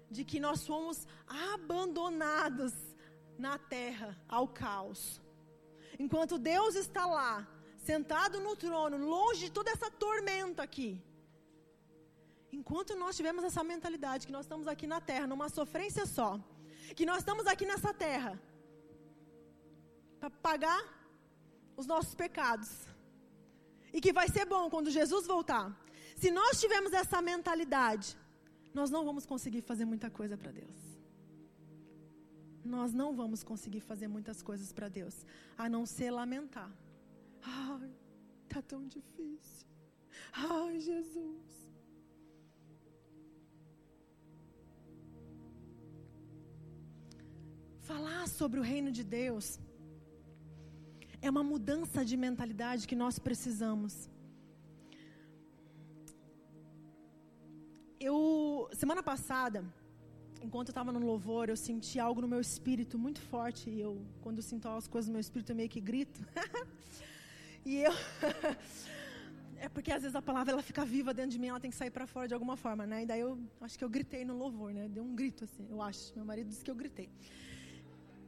de que nós fomos abandonados na terra ao caos, enquanto Deus está lá, sentado no trono, longe de toda essa tormenta aqui, enquanto nós tivermos essa mentalidade que nós estamos aqui na terra, numa sofrência só, que nós estamos aqui nessa terra para pagar os nossos pecados, e que vai ser bom quando Jesus voltar. Se nós tivermos essa mentalidade, nós não vamos conseguir fazer muita coisa para Deus. Nós não vamos conseguir fazer muitas coisas para Deus, a não ser lamentar. Ai, tá tão difícil. Ai, Jesus. Falar sobre o reino de Deus é uma mudança de mentalidade que nós precisamos. Eu, semana passada, enquanto eu estava no louvor, eu senti algo no meu espírito muito forte. E eu, quando eu sinto as coisas no meu espírito, eu meio que grito. <laughs> e eu. <laughs> é porque às vezes a palavra ela fica viva dentro de mim, ela tem que sair para fora de alguma forma, né? E daí eu acho que eu gritei no louvor, né? Deu um grito assim, eu acho. Meu marido disse que eu gritei.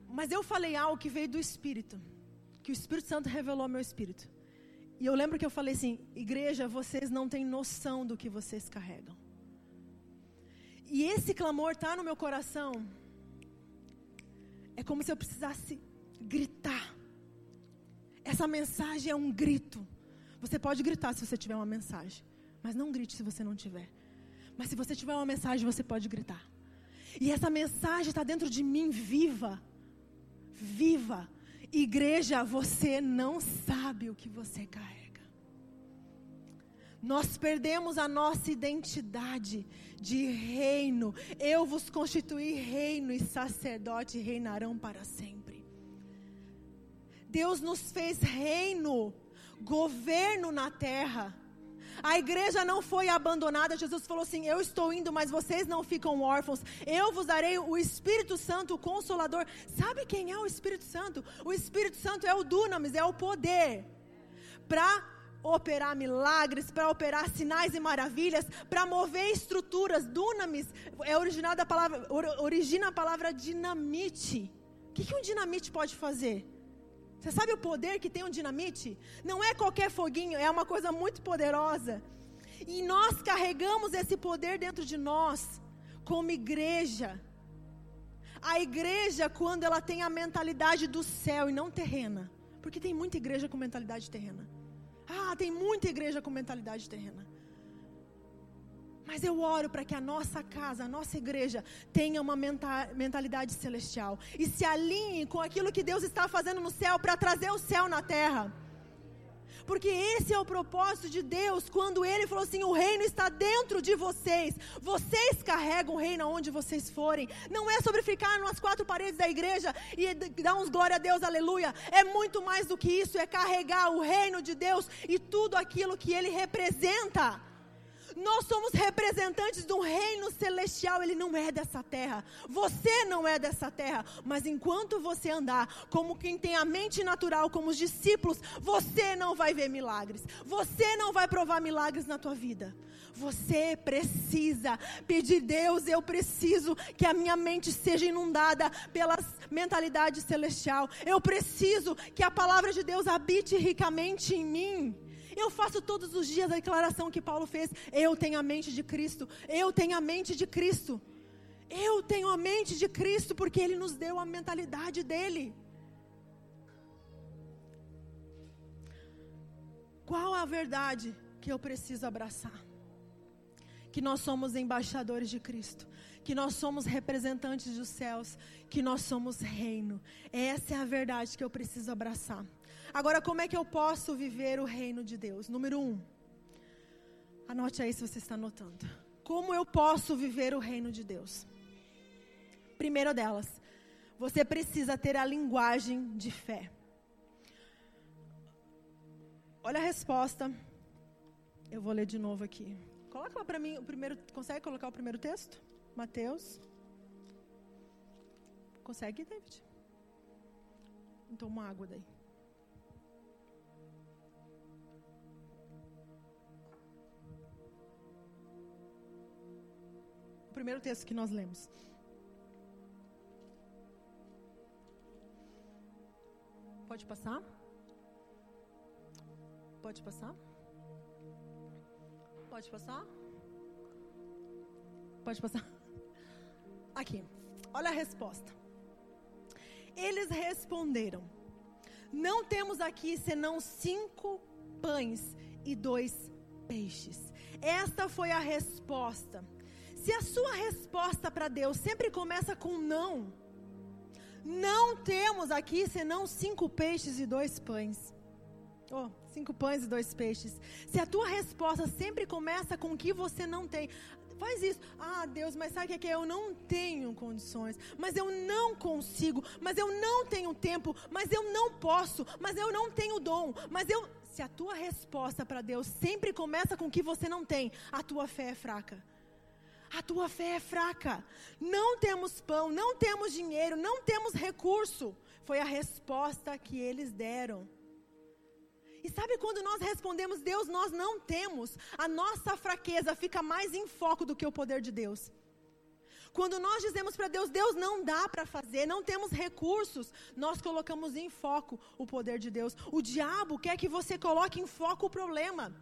Mas eu falei algo que veio do espírito que o Espírito Santo revelou ao meu espírito. E eu lembro que eu falei assim: igreja, vocês não têm noção do que vocês carregam. E esse clamor está no meu coração. É como se eu precisasse gritar. Essa mensagem é um grito. Você pode gritar se você tiver uma mensagem, mas não grite se você não tiver. Mas se você tiver uma mensagem, você pode gritar. E essa mensagem está dentro de mim viva. Viva Igreja, você não sabe o que você carrega. Nós perdemos a nossa identidade de reino. Eu vos constituí reino e sacerdote reinarão para sempre. Deus nos fez reino, governo na terra. A igreja não foi abandonada. Jesus falou assim: Eu estou indo, mas vocês não ficam órfãos. Eu vos darei o Espírito Santo, o Consolador. Sabe quem é o Espírito Santo? O Espírito Santo é o dunamis, é o poder para operar milagres, para operar sinais e maravilhas, para mover estruturas. Dunamis é original da palavra, origina a palavra dinamite. O que, que um dinamite pode fazer? Você sabe o poder que tem um dinamite? Não é qualquer foguinho, é uma coisa muito poderosa. E nós carregamos esse poder dentro de nós, como igreja. A igreja, quando ela tem a mentalidade do céu e não terrena, porque tem muita igreja com mentalidade terrena. Ah, tem muita igreja com mentalidade terrena. Mas eu oro para que a nossa casa, a nossa igreja, tenha uma mentalidade celestial e se alinhe com aquilo que Deus está fazendo no céu para trazer o céu na terra. Porque esse é o propósito de Deus quando Ele falou assim: o reino está dentro de vocês. Vocês carregam o reino aonde vocês forem. Não é sobre ficar nas quatro paredes da igreja e dar uns glória a Deus, aleluia. É muito mais do que isso. É carregar o reino de Deus e tudo aquilo que Ele representa. Nós somos representantes de um reino celestial, ele não é dessa terra. Você não é dessa terra, mas enquanto você andar como quem tem a mente natural, como os discípulos, você não vai ver milagres. Você não vai provar milagres na tua vida. Você precisa pedir, Deus, eu preciso que a minha mente seja inundada pela mentalidade celestial. Eu preciso que a palavra de Deus habite ricamente em mim. Eu faço todos os dias a declaração que Paulo fez: eu tenho a mente de Cristo, eu tenho a mente de Cristo. Eu tenho a mente de Cristo porque Ele nos deu a mentalidade dele. Qual a verdade que eu preciso abraçar? Que nós somos embaixadores de Cristo, que nós somos representantes dos céus, que nós somos reino. Essa é a verdade que eu preciso abraçar. Agora, como é que eu posso viver o reino de Deus? Número um, anote aí se você está anotando. Como eu posso viver o reino de Deus? Primeiro delas, você precisa ter a linguagem de fé. Olha a resposta. Eu vou ler de novo aqui. Coloca lá para mim o primeiro. Consegue colocar o primeiro texto? Mateus. Consegue, David? Toma água daí. Primeiro texto que nós lemos. Pode passar? Pode passar? Pode passar? Pode passar? <laughs> Aqui, olha a resposta. Eles responderam: Não temos aqui senão cinco pães e dois peixes. Esta foi a resposta se a sua resposta para Deus sempre começa com não, não temos aqui senão cinco peixes e dois pães. Oh, cinco pães e dois peixes. Se a tua resposta sempre começa com o que você não tem, faz isso. Ah, Deus, mas sabe o que é? Eu não tenho condições, mas eu não consigo, mas eu não tenho tempo, mas eu não posso, mas eu não tenho dom, mas eu. Se a tua resposta para Deus sempre começa com o que você não tem, a tua fé é fraca a tua fé é fraca. Não temos pão, não temos dinheiro, não temos recurso. Foi a resposta que eles deram. E sabe quando nós respondemos, Deus, nós não temos, a nossa fraqueza fica mais em foco do que o poder de Deus. Quando nós dizemos para Deus, Deus não dá para fazer, não temos recursos, nós colocamos em foco o poder de Deus. O diabo quer que você coloque em foco o problema.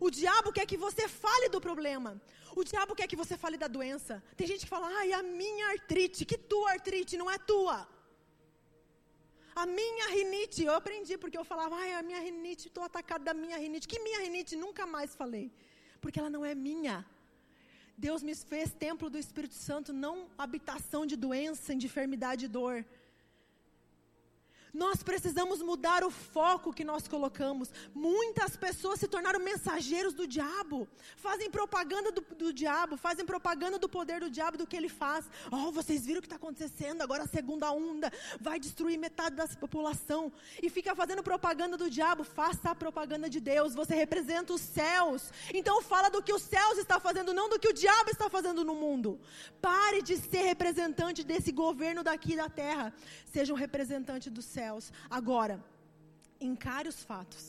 O diabo quer que você fale do problema. O diabo quer que você fale da doença. Tem gente que fala, ai, a minha artrite, que tua artrite, não é tua. A minha rinite, eu aprendi porque eu falava, ai, a minha rinite, estou atacado da minha rinite. Que minha rinite? Nunca mais falei. Porque ela não é minha. Deus me fez templo do Espírito Santo, não habitação de doença, de enfermidade e dor. Nós precisamos mudar o foco que nós colocamos. Muitas pessoas se tornaram mensageiros do diabo, fazem propaganda do, do diabo, fazem propaganda do poder do diabo, do que ele faz. Oh, vocês viram o que está acontecendo? Agora a segunda onda vai destruir metade da população. E fica fazendo propaganda do diabo. Faça a propaganda de Deus. Você representa os céus. Então fala do que os céus estão fazendo, não do que o diabo está fazendo no mundo. Pare de ser representante desse governo daqui da terra. Seja um representante do céu céus. Agora, encare os fatos.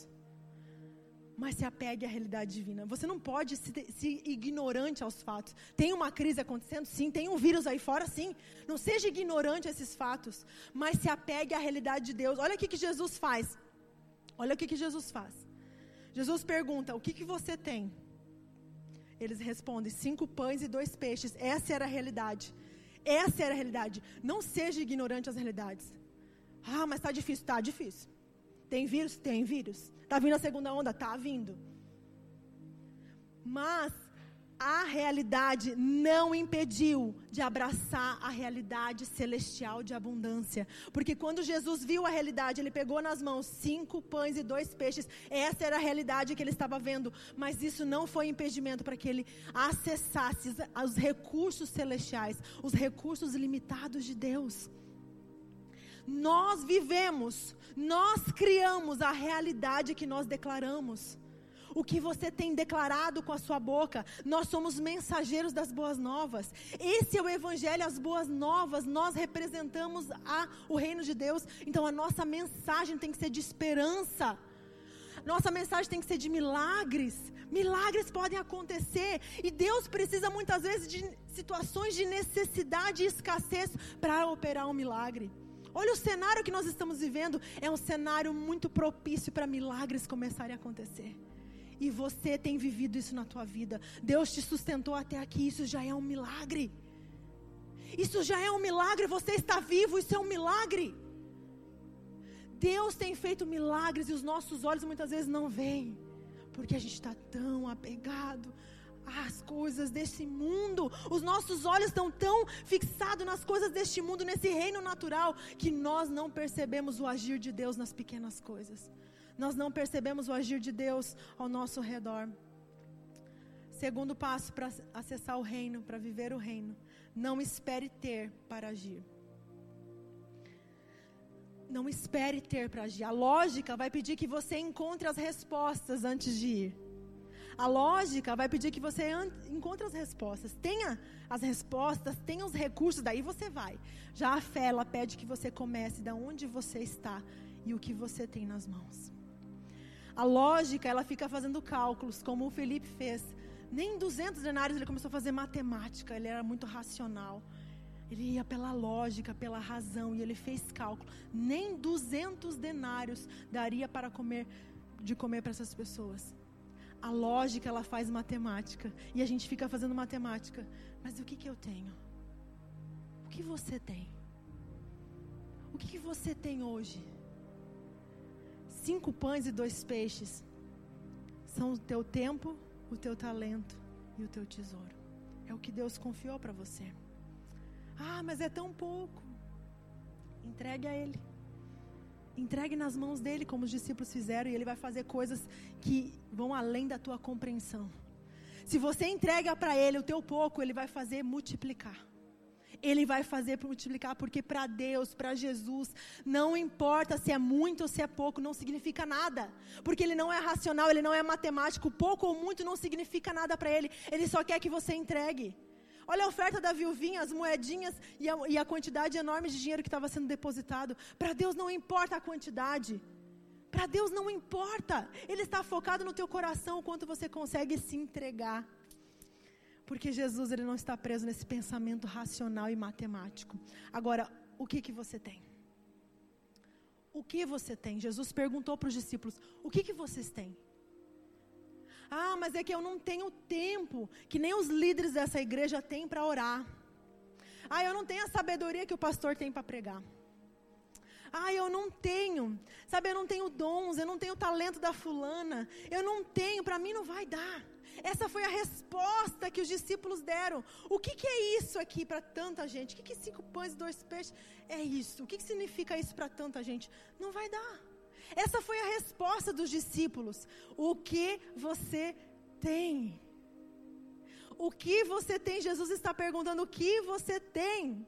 mas se apegue à realidade divina. Você não pode ser, ser ignorante aos fatos. Tem uma crise acontecendo? Sim. Tem um vírus aí fora? Sim. Não seja ignorante a esses fatos, mas se apegue à realidade de Deus. Olha o que, que Jesus faz. Olha o que, que Jesus faz. Jesus pergunta: O que, que você tem? Eles respondem: Cinco pães e dois peixes. Essa era a realidade. Essa era a realidade. Não seja ignorante às realidades. Ah, mas está difícil. Está difícil. Tem vírus? Tem vírus. Está vindo a segunda onda? Está vindo. Mas a realidade não impediu de abraçar a realidade celestial de abundância. Porque quando Jesus viu a realidade, ele pegou nas mãos cinco pães e dois peixes. Essa era a realidade que ele estava vendo. Mas isso não foi impedimento para que ele acessasse os recursos celestiais, os recursos limitados de Deus. Nós vivemos, nós criamos a realidade que nós declaramos. O que você tem declarado com a sua boca, nós somos mensageiros das boas novas. Esse é o evangelho, as boas novas. Nós representamos a, o reino de Deus. Então a nossa mensagem tem que ser de esperança. Nossa mensagem tem que ser de milagres. Milagres podem acontecer e Deus precisa muitas vezes de situações de necessidade e escassez para operar um milagre. Olha o cenário que nós estamos vivendo, é um cenário muito propício para milagres começarem a acontecer. E você tem vivido isso na tua vida. Deus te sustentou até aqui, isso já é um milagre. Isso já é um milagre, você está vivo, isso é um milagre. Deus tem feito milagres e os nossos olhos muitas vezes não veem, porque a gente está tão apegado as coisas deste mundo. Os nossos olhos estão tão fixados nas coisas deste mundo, nesse reino natural, que nós não percebemos o agir de Deus nas pequenas coisas. Nós não percebemos o agir de Deus ao nosso redor. Segundo passo para acessar o reino, para viver o reino. Não espere ter para agir. Não espere ter para agir. A lógica vai pedir que você encontre as respostas antes de ir. A lógica vai pedir que você encontre as respostas. Tenha as respostas, tenha os recursos, daí você vai. Já a fé, ela pede que você comece da onde você está e o que você tem nas mãos. A lógica, ela fica fazendo cálculos, como o Felipe fez. Nem 200 denários ele começou a fazer matemática, ele era muito racional. Ele ia pela lógica, pela razão, e ele fez cálculo. Nem 200 denários daria para comer de comer para essas pessoas a lógica ela faz matemática e a gente fica fazendo matemática. Mas o que, que eu tenho? O que você tem? O que, que você tem hoje? Cinco pães e dois peixes são o teu tempo, o teu talento e o teu tesouro. É o que Deus confiou para você. Ah, mas é tão pouco. Entregue a Ele. Entregue nas mãos dele, como os discípulos fizeram, e ele vai fazer coisas que vão além da tua compreensão. Se você entrega para ele o teu pouco, ele vai fazer multiplicar. Ele vai fazer multiplicar, porque para Deus, para Jesus, não importa se é muito ou se é pouco, não significa nada. Porque Ele não é racional, Ele não é matemático. Pouco ou muito não significa nada para Ele. Ele só quer que você entregue. Olha a oferta da viuvinha, as moedinhas e a, e a quantidade enorme de dinheiro que estava sendo depositado. Para Deus não importa a quantidade. Para Deus não importa. Ele está focado no teu coração, o quanto você consegue se entregar. Porque Jesus ele não está preso nesse pensamento racional e matemático. Agora, o que que você tem? O que você tem? Jesus perguntou para os discípulos: O que que vocês têm? Ah, mas é que eu não tenho tempo, que nem os líderes dessa igreja têm para orar. Ah, eu não tenho a sabedoria que o pastor tem para pregar. Ah, eu não tenho, sabe, eu não tenho dons, eu não tenho o talento da fulana, eu não tenho, para mim não vai dar. Essa foi a resposta que os discípulos deram. O que, que é isso aqui para tanta gente? O que, que cinco pães e dois peixes é isso? O que, que significa isso para tanta gente? Não vai dar. Essa foi a resposta dos discípulos. O que você tem? O que você tem? Jesus está perguntando o que você tem.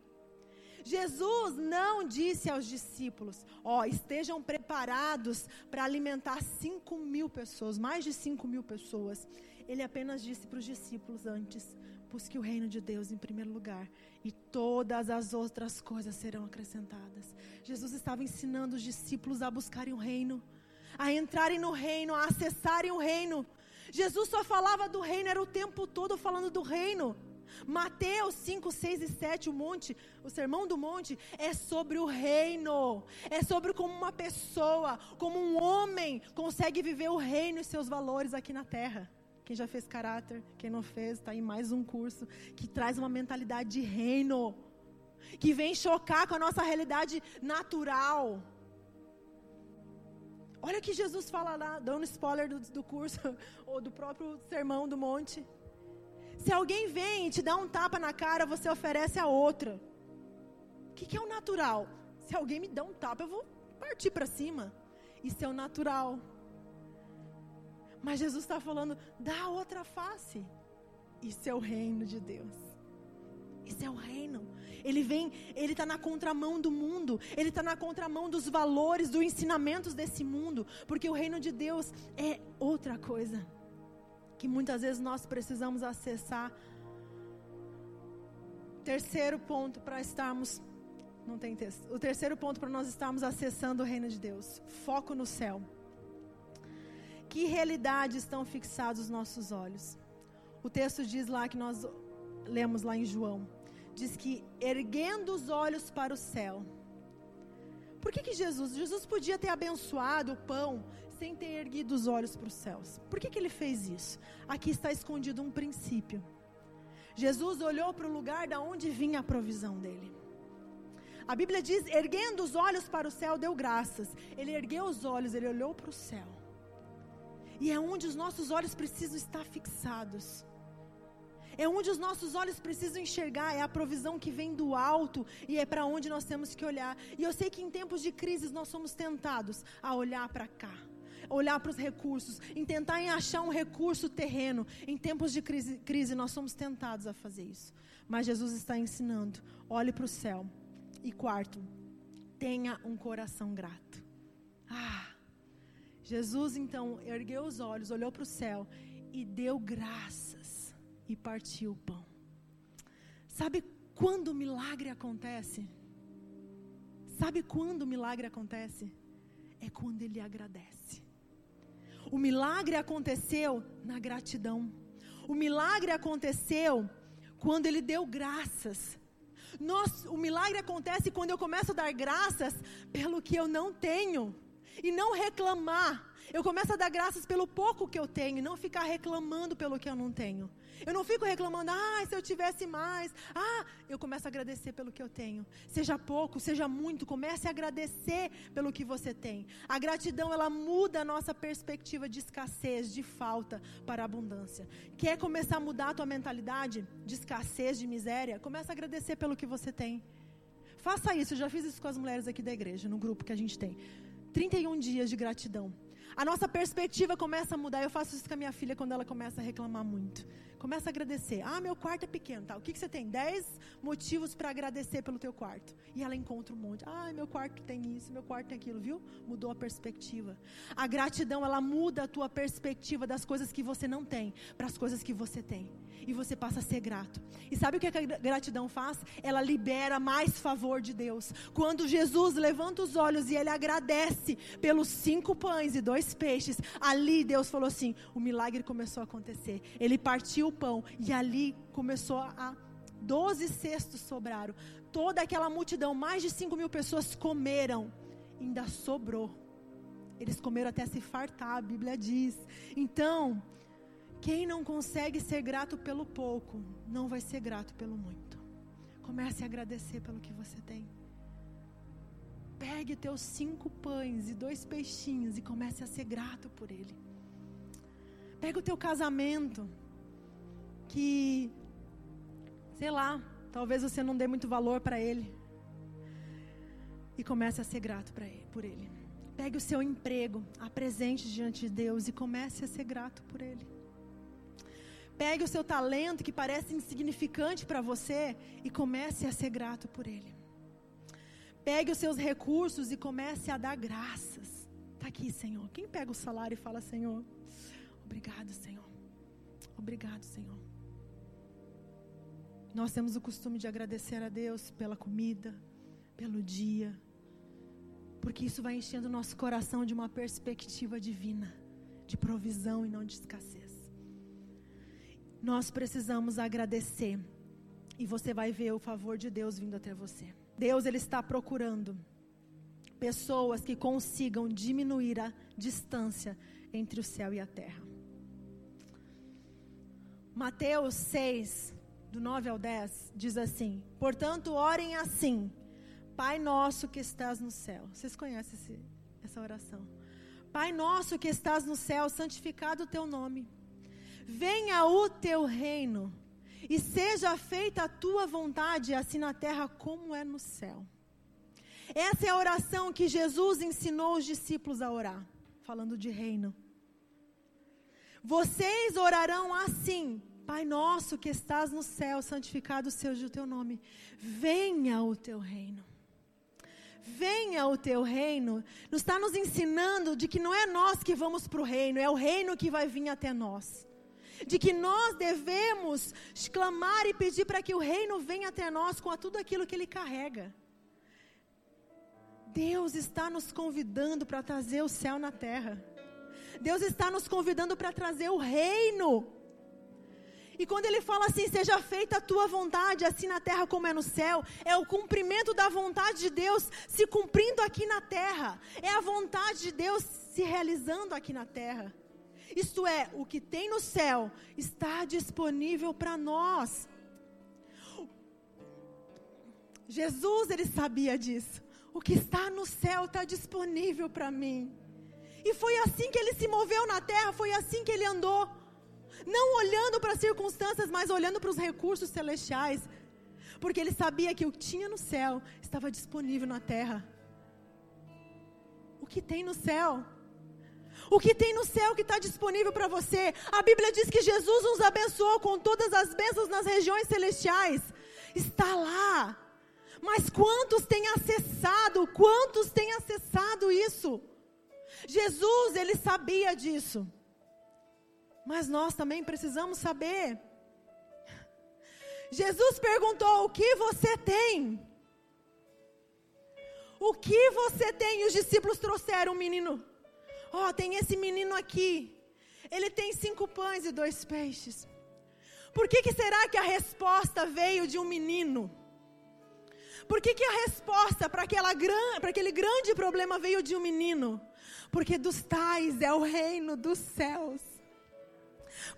Jesus não disse aos discípulos: Ó, estejam preparados para alimentar cinco mil pessoas, mais de cinco mil pessoas. Ele apenas disse para os discípulos antes: busque o reino de Deus em primeiro lugar e todas as outras coisas serão acrescentadas. Jesus estava ensinando os discípulos a buscarem o reino, a entrarem no reino, a acessarem o reino. Jesus só falava do reino, era o tempo todo falando do reino. Mateus 5, 6 e 7, o monte, o sermão do monte, é sobre o reino. É sobre como uma pessoa, como um homem, consegue viver o reino e seus valores aqui na terra. Quem já fez caráter, quem não fez, está em mais um curso que traz uma mentalidade de reino, que vem chocar com a nossa realidade natural. Olha que Jesus fala lá, dando spoiler do, do curso, <laughs> ou do próprio sermão do monte. Se alguém vem e te dá um tapa na cara, você oferece a outra. O que, que é o natural? Se alguém me dá um tapa, eu vou partir para cima. Isso é o natural. Mas Jesus está falando, dá outra face. Isso é o reino de Deus. Isso é o reino. Ele vem, ele está na contramão do mundo. Ele está na contramão dos valores, dos ensinamentos desse mundo. Porque o reino de Deus é outra coisa que muitas vezes nós precisamos acessar. Terceiro ponto para estarmos não tem texto. O terceiro ponto para nós estarmos acessando o reino de Deus, foco no céu. Que realidades estão fixados os nossos olhos? O texto diz lá que nós lemos lá em João, diz que erguendo os olhos para o céu. Por que, que Jesus? Jesus podia ter abençoado o pão sem ter erguido os olhos para os céus. Por que, que ele fez isso? Aqui está escondido um princípio. Jesus olhou para o lugar da onde vinha a provisão dele. A Bíblia diz: erguendo os olhos para o céu, deu graças. Ele ergueu os olhos, ele olhou para o céu. E é onde os nossos olhos precisam estar fixados. É onde os nossos olhos precisam enxergar, é a provisão que vem do alto e é para onde nós temos que olhar. E eu sei que em tempos de crise nós somos tentados a olhar para cá olhar para os recursos, em tentar em achar um recurso terreno. Em tempos de crise, crise, nós somos tentados a fazer isso. Mas Jesus está ensinando: olhe para o céu. E quarto, tenha um coração grato. Ah, Jesus então ergueu os olhos, olhou para o céu e deu graças e partiu o pão. Sabe quando o milagre acontece? Sabe quando o milagre acontece? É quando ele agradece. O milagre aconteceu na gratidão. O milagre aconteceu quando ele deu graças. O milagre acontece quando eu começo a dar graças pelo que eu não tenho e não reclamar. Eu começo a dar graças pelo pouco que eu tenho e não ficar reclamando pelo que eu não tenho. Eu não fico reclamando, ah, se eu tivesse mais. Ah, eu começo a agradecer pelo que eu tenho. Seja pouco, seja muito, comece a agradecer pelo que você tem. A gratidão, ela muda a nossa perspectiva de escassez, de falta para abundância. Quer começar a mudar a tua mentalidade de escassez, de miséria? Comece a agradecer pelo que você tem. Faça isso, eu já fiz isso com as mulheres aqui da igreja, no grupo que a gente tem. 31 dias de gratidão. A nossa perspectiva começa a mudar. Eu faço isso com a minha filha quando ela começa a reclamar muito. Começa a agradecer. Ah, meu quarto é pequeno. Tá. O que, que você tem? Dez motivos para agradecer pelo teu quarto. E ela encontra um monte. Ah, meu quarto tem isso, meu quarto tem aquilo, viu? Mudou a perspectiva. A gratidão, ela muda a tua perspectiva das coisas que você não tem para as coisas que você tem. E você passa a ser grato. E sabe o que a gratidão faz? Ela libera mais favor de Deus. Quando Jesus levanta os olhos e ele agradece pelos cinco pães e dois peixes, ali Deus falou assim: o milagre começou a acontecer. Ele partiu o pão e ali começou a doze cestos sobraram. Toda aquela multidão, mais de cinco mil pessoas comeram, ainda sobrou. Eles comeram até se fartar, a Bíblia diz. Então, quem não consegue ser grato pelo pouco, não vai ser grato pelo muito. Comece a agradecer pelo que você tem. Pegue teus cinco pães e dois peixinhos e comece a ser grato por ele. Pega o teu casamento que, sei lá, talvez você não dê muito valor para ele. E comece a ser grato ele, por ele. Pegue o seu emprego, apresente diante de Deus e comece a ser grato por ele. Pegue o seu talento que parece insignificante para você e comece a ser grato por ele. Pegue os seus recursos e comece a dar graças. Está aqui, Senhor. Quem pega o salário e fala, Senhor, obrigado, Senhor. Obrigado, Senhor. Nós temos o costume de agradecer a Deus pela comida, pelo dia, Porque isso vai enchendo o nosso coração de uma perspectiva divina, de provisão e não de escassez. Nós precisamos agradecer. E você vai ver o favor de Deus vindo até você. Deus ele está procurando pessoas que consigam diminuir a distância entre o céu e a terra. Mateus 6, do 9 ao 10, diz assim: Portanto, orem assim: Pai nosso que estás no céu. Vocês conhecem esse, essa oração? Pai nosso que estás no céu, santificado o teu nome. Venha o teu reino e seja feita a tua vontade, assim na terra como é no céu. Essa é a oração que Jesus ensinou os discípulos a orar, falando de reino. Vocês orarão assim: Pai nosso que estás no céu, santificado seja o teu nome. Venha o teu reino. Venha o teu reino. Nos está nos ensinando de que não é nós que vamos para o reino, é o reino que vai vir até nós de que nós devemos clamar e pedir para que o reino venha até nós com tudo aquilo que ele carrega. Deus está nos convidando para trazer o céu na terra. Deus está nos convidando para trazer o reino. E quando ele fala assim, seja feita a tua vontade, assim na terra como é no céu, é o cumprimento da vontade de Deus se cumprindo aqui na terra. É a vontade de Deus se realizando aqui na terra. Isto é, o que tem no céu está disponível para nós. Jesus, ele sabia disso. O que está no céu está disponível para mim. E foi assim que ele se moveu na terra, foi assim que ele andou. Não olhando para as circunstâncias, mas olhando para os recursos celestiais. Porque ele sabia que o que tinha no céu estava disponível na terra. O que tem no céu o que tem no céu que está disponível para você. A Bíblia diz que Jesus nos abençoou com todas as bênçãos nas regiões celestiais. Está lá. Mas quantos têm acessado? Quantos têm acessado isso? Jesus, ele sabia disso. Mas nós também precisamos saber. Jesus perguntou: O que você tem? O que você tem? E os discípulos trouxeram um menino Ó, oh, tem esse menino aqui. Ele tem cinco pães e dois peixes. Por que, que será que a resposta veio de um menino? Por que, que a resposta para aquele grande problema veio de um menino? Porque dos tais é o reino dos céus.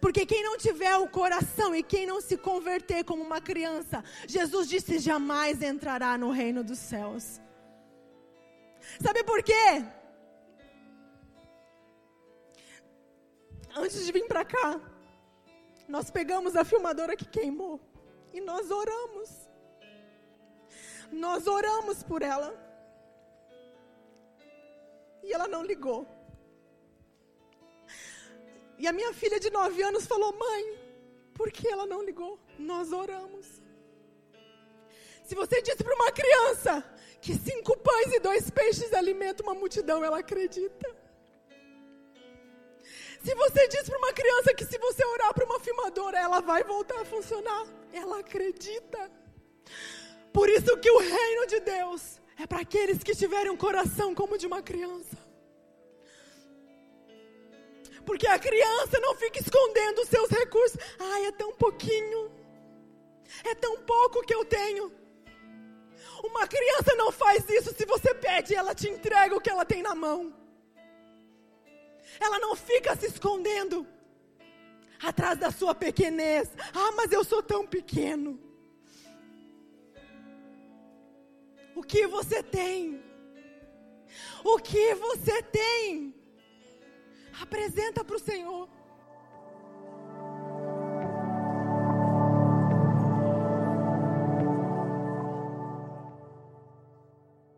Porque quem não tiver o coração e quem não se converter como uma criança, Jesus disse jamais entrará no reino dos céus. Sabe por quê? antes de vir para cá, nós pegamos a filmadora que queimou e nós oramos. Nós oramos por ela. E ela não ligou. E a minha filha de nove anos falou: Mãe, por que ela não ligou? Nós oramos. Se você disse para uma criança que cinco pães e dois peixes alimentam uma multidão, ela acredita. Se você diz para uma criança que se você orar para uma filmadora, ela vai voltar a funcionar, ela acredita. Por isso que o reino de Deus é para aqueles que tiverem um coração como de uma criança. Porque a criança não fica escondendo os seus recursos. Ai, é tão pouquinho. É tão pouco que eu tenho. Uma criança não faz isso se você pede, ela te entrega o que ela tem na mão. Ela não fica se escondendo atrás da sua pequenez. Ah, mas eu sou tão pequeno. O que você tem? O que você tem? Apresenta para o Senhor.